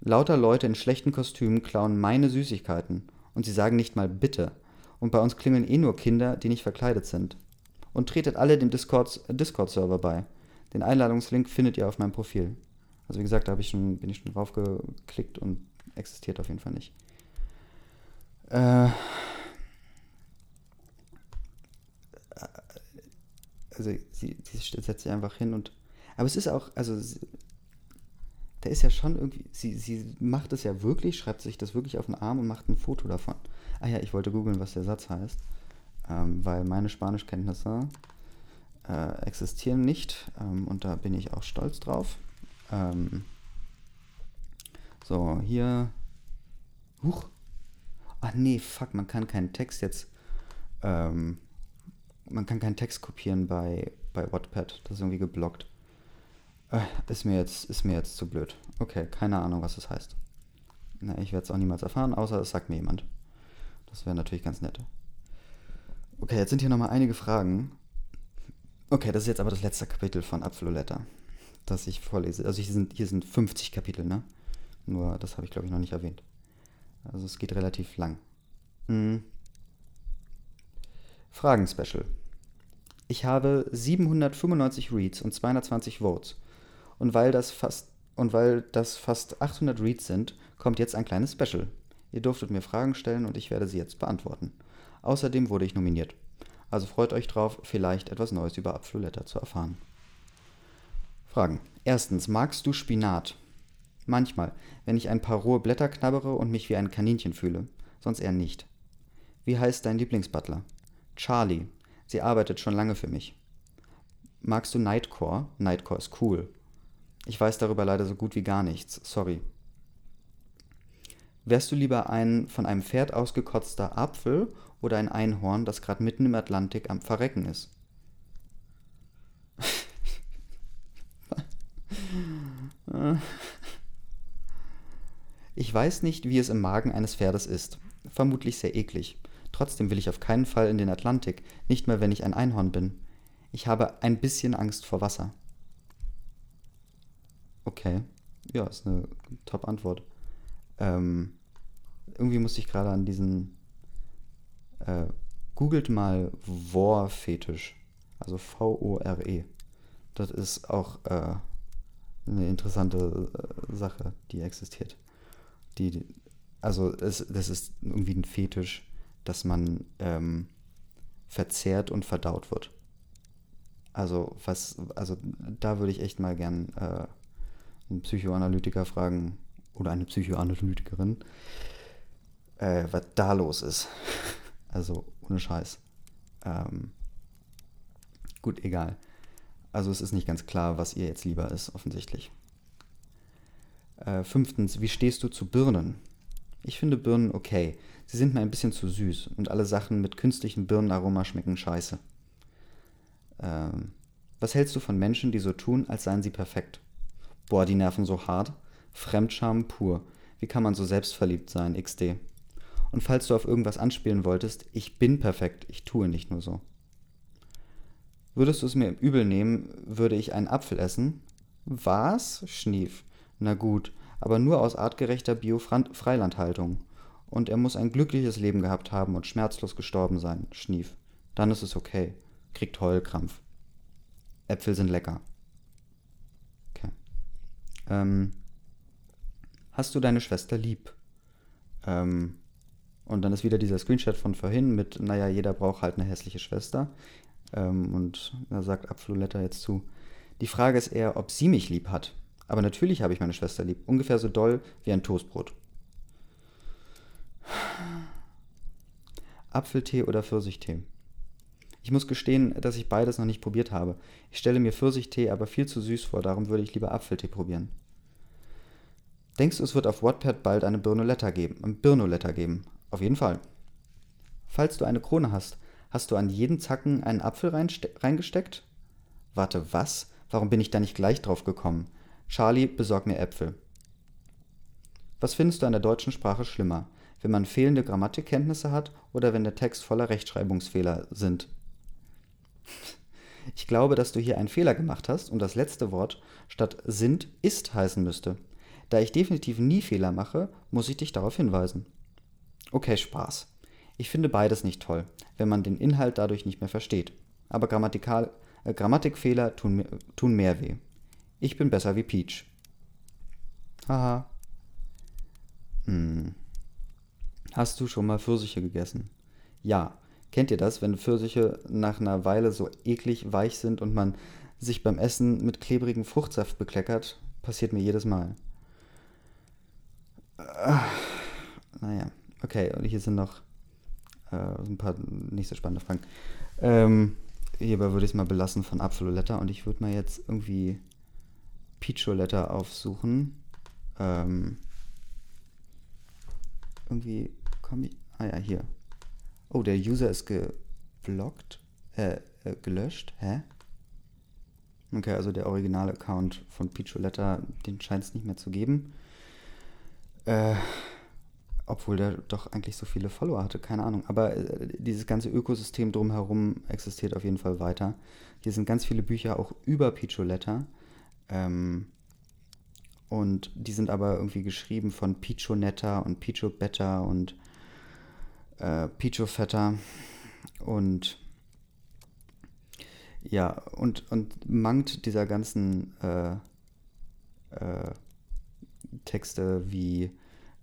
S1: Lauter Leute in schlechten Kostümen klauen meine Süßigkeiten und sie sagen nicht mal bitte. Und bei uns klingeln eh nur Kinder, die nicht verkleidet sind. Und tretet alle dem Discord-Server Discord bei. Den Einladungslink findet ihr auf meinem Profil. Also wie gesagt, da ich schon, bin ich schon drauf geklickt und existiert auf jeden Fall nicht. Äh, also sie, sie setzt sich einfach hin und. Aber es ist auch, also da ist ja schon irgendwie, sie, sie macht es ja wirklich, schreibt sich das wirklich auf den Arm und macht ein Foto davon. Ah ja, ich wollte googeln, was der Satz heißt, ähm, weil meine Spanischkenntnisse äh, existieren nicht ähm, und da bin ich auch stolz drauf. Ähm, so, hier. Huch. Ach nee, fuck, man kann keinen Text jetzt. Ähm, man kann keinen Text kopieren bei, bei Wattpad. Das ist irgendwie geblockt. Äh, ist, mir jetzt, ist mir jetzt zu blöd. Okay, keine Ahnung, was das heißt. Na, ich werde es auch niemals erfahren, außer es sagt mir jemand. Das wäre natürlich ganz nett. Okay, jetzt sind hier nochmal einige Fragen. Okay, das ist jetzt aber das letzte Kapitel von Apfeloletta, das ich vorlese. Also hier sind, hier sind 50 Kapitel, ne? Nur das habe ich, glaube ich, noch nicht erwähnt. Also es geht relativ lang. Hm. Fragen-Special. Ich habe 795 Reads und 220 Votes. Und weil das fast und weil das fast 800 Reads sind, kommt jetzt ein kleines Special. Ihr durftet mir Fragen stellen und ich werde sie jetzt beantworten. Außerdem wurde ich nominiert. Also freut euch drauf, vielleicht etwas Neues über Apfeloletta zu erfahren. Fragen. Erstens, magst du Spinat? Manchmal, wenn ich ein paar rohe Blätter knabbere und mich wie ein Kaninchen fühle, sonst eher nicht. Wie heißt dein Lieblingsbutler? Charlie. Sie arbeitet schon lange für mich. Magst du Nightcore? Nightcore ist cool. Ich weiß darüber leider so gut wie gar nichts. Sorry. Wärst du lieber ein von einem Pferd ausgekotzter Apfel oder ein Einhorn, das gerade mitten im Atlantik am Verrecken ist? Ich weiß nicht, wie es im Magen eines Pferdes ist. Vermutlich sehr eklig. Trotzdem will ich auf keinen Fall in den Atlantik, nicht mehr wenn ich ein Einhorn bin. Ich habe ein bisschen Angst vor Wasser. Okay. Ja, ist eine Top-Antwort. Ähm, irgendwie musste ich gerade an diesen. Äh, googelt mal Vor-Fetisch. Also V-O-R-E. Das ist auch äh, eine interessante äh, Sache, die existiert. Die, also es, das ist irgendwie ein Fetisch, dass man ähm, verzehrt und verdaut wird. Also was, also da würde ich echt mal gern äh, einen Psychoanalytiker fragen oder eine Psychoanalytikerin, äh, was da los ist. also ohne Scheiß. Ähm, gut, egal. Also es ist nicht ganz klar, was ihr jetzt lieber ist, offensichtlich. Äh, fünftens, wie stehst du zu Birnen? Ich finde Birnen okay. Sie sind mir ein bisschen zu süß und alle Sachen mit künstlichem Birnenaroma schmecken scheiße. Ähm, was hältst du von Menschen, die so tun, als seien sie perfekt? Boah, die nerven so hart. Fremdscham pur. Wie kann man so selbstverliebt sein, XD? Und falls du auf irgendwas anspielen wolltest, ich bin perfekt, ich tue nicht nur so. Würdest du es mir übel nehmen, würde ich einen Apfel essen? Was? Schnief. Na gut, aber nur aus artgerechter Bio-Freilandhaltung. Und er muss ein glückliches Leben gehabt haben und schmerzlos gestorben sein, Schnief. Dann ist es okay. Kriegt Heulkrampf. Äpfel sind lecker. Ähm, hast du deine Schwester lieb? Ähm, und dann ist wieder dieser Screenshot von vorhin mit, naja, jeder braucht halt eine hässliche Schwester. Ähm, und da sagt Absoletta jetzt zu. Die Frage ist eher, ob sie mich lieb hat. Aber natürlich habe ich meine Schwester lieb. Ungefähr so doll wie ein Toastbrot. Apfeltee oder Pfirsichtee? Ich muss gestehen, dass ich beides noch nicht probiert habe. Ich stelle mir Pfirsichtee aber viel zu süß vor, darum würde ich lieber Apfeltee probieren. Denkst du, es wird auf Wattpad bald eine Birnoletta geben? Ein Birnoletta geben? Auf jeden Fall. Falls du eine Krone hast, Hast du an jeden Zacken einen Apfel reingesteckt? Warte, was? Warum bin ich da nicht gleich drauf gekommen? Charlie, besorg mir Äpfel. Was findest du an der deutschen Sprache schlimmer? Wenn man fehlende Grammatikkenntnisse hat oder wenn der Text voller Rechtschreibungsfehler sind? Ich glaube, dass du hier einen Fehler gemacht hast und das letzte Wort statt sind ist heißen müsste. Da ich definitiv nie Fehler mache, muss ich dich darauf hinweisen. Okay, Spaß. Ich finde beides nicht toll, wenn man den Inhalt dadurch nicht mehr versteht. Aber Grammatikal, äh, Grammatikfehler tun, tun mehr weh. Ich bin besser wie Peach. Haha. Hm. Hast du schon mal Pfirsiche gegessen? Ja. Kennt ihr das, wenn Pfirsiche nach einer Weile so eklig weich sind und man sich beim Essen mit klebrigem Fruchtsaft bekleckert? Passiert mir jedes Mal. Ah, naja, okay, und hier sind noch äh, ein paar nicht so spannende Fragen. Ähm, hierbei würde ich es mal belassen von Apfeloletta und ich würde mal jetzt irgendwie Peacholetta aufsuchen. Ähm, irgendwie komme ich. Ah ja, hier. Oh, der User ist geblockt. Äh, äh, gelöscht. Hä? Okay, also der Original-Account von Peacholetta, den scheint es nicht mehr zu geben. Äh, obwohl der doch eigentlich so viele Follower hatte, keine Ahnung. Aber äh, dieses ganze Ökosystem drumherum existiert auf jeden Fall weiter. Hier sind ganz viele Bücher auch über Picholetta. Ähm, und die sind aber irgendwie geschrieben von Pichonetta und Pichobetta und äh, Pichofetta. Und ja, und, und mangt dieser ganzen äh, äh, Texte wie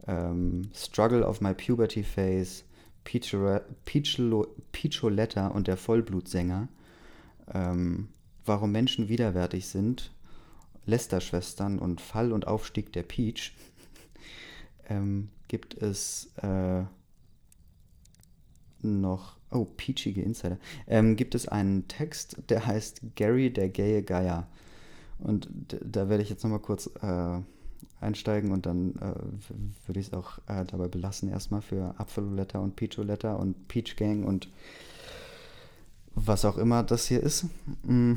S1: ähm, Struggle of My Puberty Phase, Peacholetta und der Vollblutsänger, ähm, Warum Menschen widerwärtig sind, Lester-Schwestern und Fall und Aufstieg der Peach, ähm, gibt es äh, noch, oh, peachige Insider, ähm, gibt es einen Text, der heißt Gary der gaye Geier. Und da werde ich jetzt nochmal kurz äh, einsteigen und dann äh, würde ich es auch äh, dabei belassen, erstmal für Apfeloletta und Peacholetta und Peach Gang und was auch immer das hier ist. Mm.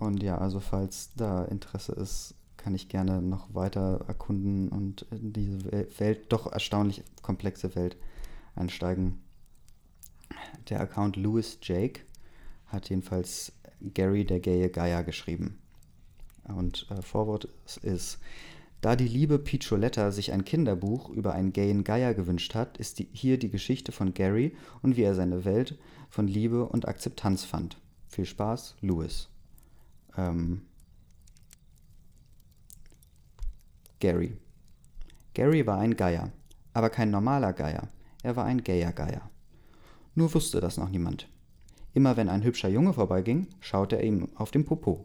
S1: Und ja, also falls da Interesse ist, kann ich gerne noch weiter erkunden und in diese Welt, doch erstaunlich komplexe Welt einsteigen. Der Account Louis Jake hat jedenfalls Gary der gaye Geier geschrieben. Und äh, Vorwort ist, da die liebe Piccioletta sich ein Kinderbuch über einen gayen Geier gewünscht hat, ist die, hier die Geschichte von Gary und wie er seine Welt von Liebe und Akzeptanz fand. Viel Spaß, Louis. Ähm, Gary. Gary war ein Geier, aber kein normaler Geier. Er war ein gayer Geier. Nur wusste das noch niemand. Immer wenn ein hübscher Junge vorbeiging, schaute er ihm auf den Popo.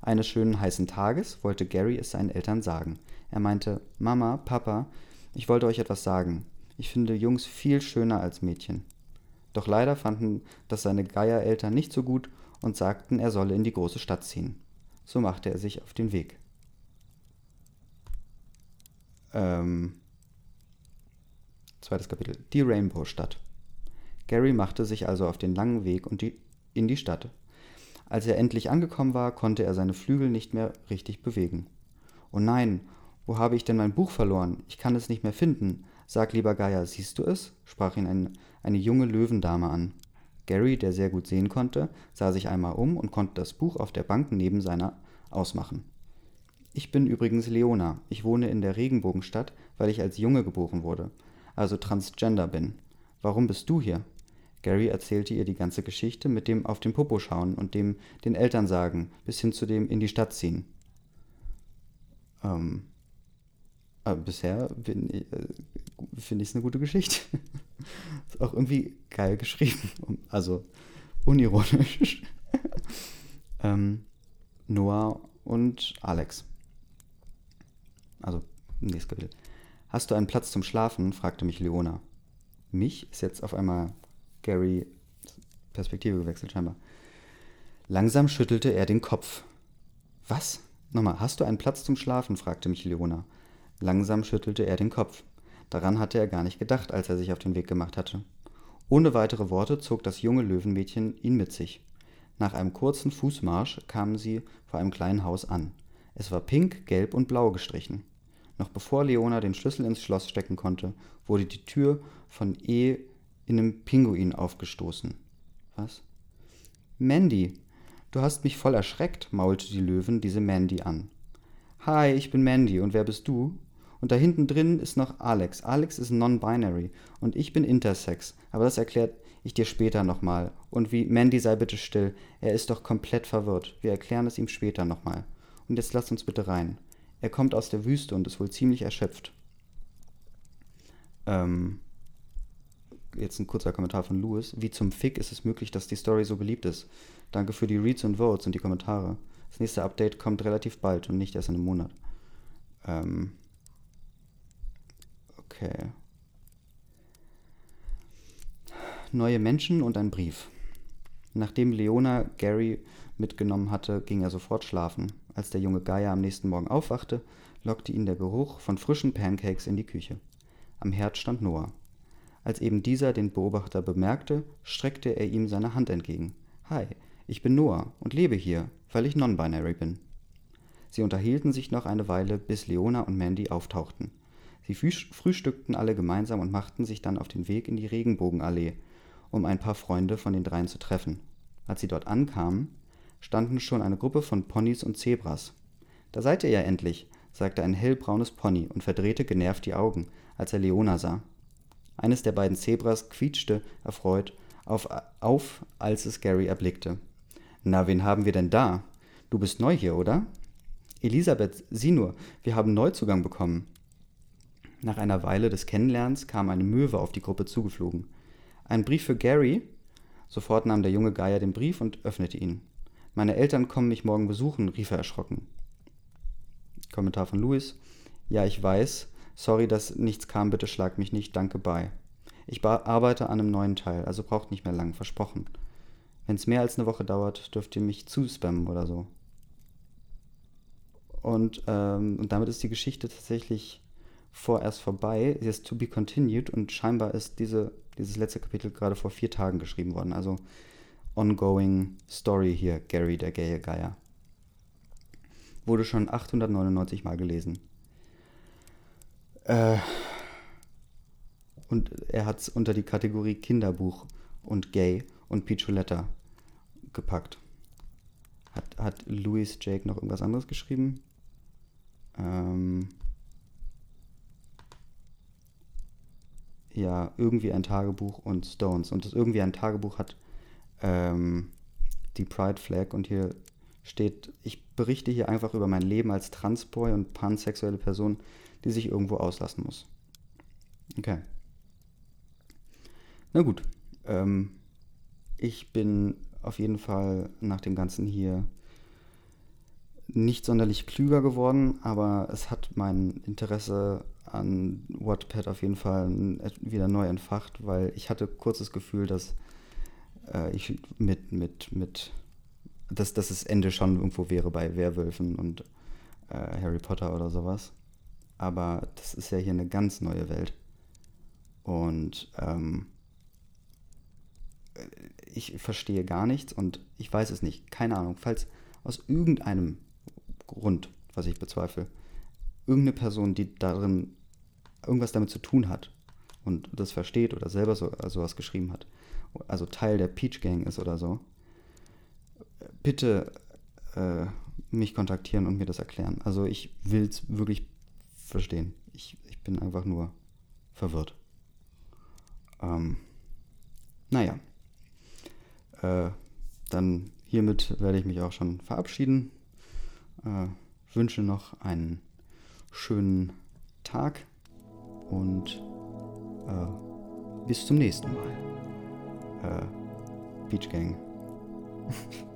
S1: Eines schönen heißen Tages wollte Gary es seinen Eltern sagen. Er meinte, Mama, Papa, ich wollte euch etwas sagen. Ich finde Jungs viel schöner als Mädchen. Doch leider fanden das seine Geiereltern nicht so gut und sagten, er solle in die große Stadt ziehen. So machte er sich auf den Weg. Ähm, zweites Kapitel. Die Rainbow-Stadt. Gary machte sich also auf den langen Weg in die Stadt. Als er endlich angekommen war, konnte er seine Flügel nicht mehr richtig bewegen. Oh nein, wo habe ich denn mein Buch verloren? Ich kann es nicht mehr finden. Sag lieber Gaia, siehst du es? sprach ihn ein, eine junge Löwendame an. Gary, der sehr gut sehen konnte, sah sich einmal um und konnte das Buch auf der Bank neben seiner ausmachen. Ich bin übrigens Leona. Ich wohne in der Regenbogenstadt, weil ich als Junge geboren wurde, also transgender bin. Warum bist du hier? Gary erzählte ihr die ganze Geschichte mit dem auf den Popo schauen und dem den Eltern sagen, bis hin zu dem in die Stadt ziehen. Ähm, aber bisher äh, finde ich es eine gute Geschichte. Ist auch irgendwie geil geschrieben. Also unironisch. ähm, Noah und Alex. Also, nächstes Kapitel. Hast du einen Platz zum Schlafen? fragte mich Leona. Mich ist jetzt auf einmal Gary Perspektive gewechselt, scheinbar. Langsam schüttelte er den Kopf. Was? Nochmal, hast du einen Platz zum Schlafen? fragte mich Leona. Langsam schüttelte er den Kopf. Daran hatte er gar nicht gedacht, als er sich auf den Weg gemacht hatte. Ohne weitere Worte zog das junge Löwenmädchen ihn mit sich. Nach einem kurzen Fußmarsch kamen sie vor einem kleinen Haus an. Es war pink, gelb und blau gestrichen. Noch bevor Leona den Schlüssel ins Schloss stecken konnte, wurde die Tür von E in einem Pinguin aufgestoßen. Was? Mandy, du hast mich voll erschreckt, maulte die Löwen diese Mandy an. Hi, ich bin Mandy und wer bist du? Und da hinten drin ist noch Alex. Alex ist non-binary und ich bin intersex. Aber das erklärt ich dir später nochmal. Und wie Mandy sei bitte still. Er ist doch komplett verwirrt. Wir erklären es ihm später nochmal. Und jetzt lass uns bitte rein. Er kommt aus der Wüste und ist wohl ziemlich erschöpft. Ähm, jetzt ein kurzer Kommentar von Louis. Wie zum Fick ist es möglich, dass die Story so beliebt ist? Danke für die Reads und Votes und die Kommentare. Das nächste Update kommt relativ bald und nicht erst in einem Monat. Ähm, Okay. Neue Menschen und ein Brief. Nachdem Leona Gary mitgenommen hatte, ging er sofort schlafen. Als der junge Gaia am nächsten Morgen aufwachte, lockte ihn der Geruch von frischen Pancakes in die Küche. Am Herd stand Noah. Als eben dieser den Beobachter bemerkte, streckte er ihm seine Hand entgegen. Hi, ich bin Noah und lebe hier, weil ich non-binary bin. Sie unterhielten sich noch eine Weile, bis Leona und Mandy auftauchten. Sie frühstückten alle gemeinsam und machten sich dann auf den Weg in die Regenbogenallee, um ein paar Freunde von den dreien zu treffen. Als sie dort ankamen, standen schon eine Gruppe von Ponys und Zebras. Da seid ihr ja endlich, sagte ein hellbraunes Pony und verdrehte genervt die Augen, als er Leona sah. Eines der beiden Zebras quietschte erfreut auf, auf, als es Gary erblickte. Na, wen haben wir denn da? Du bist neu hier, oder? Elisabeth, sieh nur, wir haben Neuzugang bekommen. Nach einer Weile des Kennenlernens kam eine Möwe auf die Gruppe zugeflogen. Ein Brief für Gary? Sofort nahm der junge Geier den Brief und öffnete ihn. Meine Eltern kommen mich morgen besuchen, rief er erschrocken. Kommentar von Louis. Ja, ich weiß. Sorry, dass nichts kam, bitte schlag mich nicht, danke, bye. Ich arbeite an einem neuen Teil, also braucht nicht mehr lang, versprochen. Wenn es mehr als eine Woche dauert, dürft ihr mich zuspammen oder so. Und, ähm, und damit ist die Geschichte tatsächlich vorerst vorbei. Sie ist to be continued und scheinbar ist diese, dieses letzte Kapitel gerade vor vier Tagen geschrieben worden. Also ongoing Story hier, Gary, der gaye Geier. Wurde schon 899 Mal gelesen. Äh, und er hat es unter die Kategorie Kinderbuch und Gay und Piccioletta gepackt. Hat, hat Louis Jake noch irgendwas anderes geschrieben? Ähm, ja irgendwie ein Tagebuch und Stones. Und das irgendwie ein Tagebuch hat ähm, die Pride Flag und hier steht, ich berichte hier einfach über mein Leben als Transboy und pansexuelle Person, die sich irgendwo auslassen muss. Okay. Na gut. Ähm, ich bin auf jeden Fall nach dem Ganzen hier nicht sonderlich klüger geworden, aber es hat mein Interesse an Wattpad auf jeden Fall wieder neu entfacht, weil ich hatte kurz das Gefühl, dass äh, ich mit, mit, mit, dass, dass das Ende schon irgendwo wäre bei Werwölfen und äh, Harry Potter oder sowas. Aber das ist ja hier eine ganz neue Welt. Und ähm, ich verstehe gar nichts und ich weiß es nicht. Keine Ahnung. Falls aus irgendeinem Grund, was ich bezweifle, irgendeine Person, die darin irgendwas damit zu tun hat und das versteht oder selber so, sowas geschrieben hat, also Teil der Peach Gang ist oder so, bitte äh, mich kontaktieren und mir das erklären. Also ich will es wirklich verstehen. Ich, ich bin einfach nur verwirrt. Ähm, naja. Äh, dann hiermit werde ich mich auch schon verabschieden. Äh, wünsche noch einen schönen Tag und äh, bis zum nächsten Mal. Äh, Beach Gang.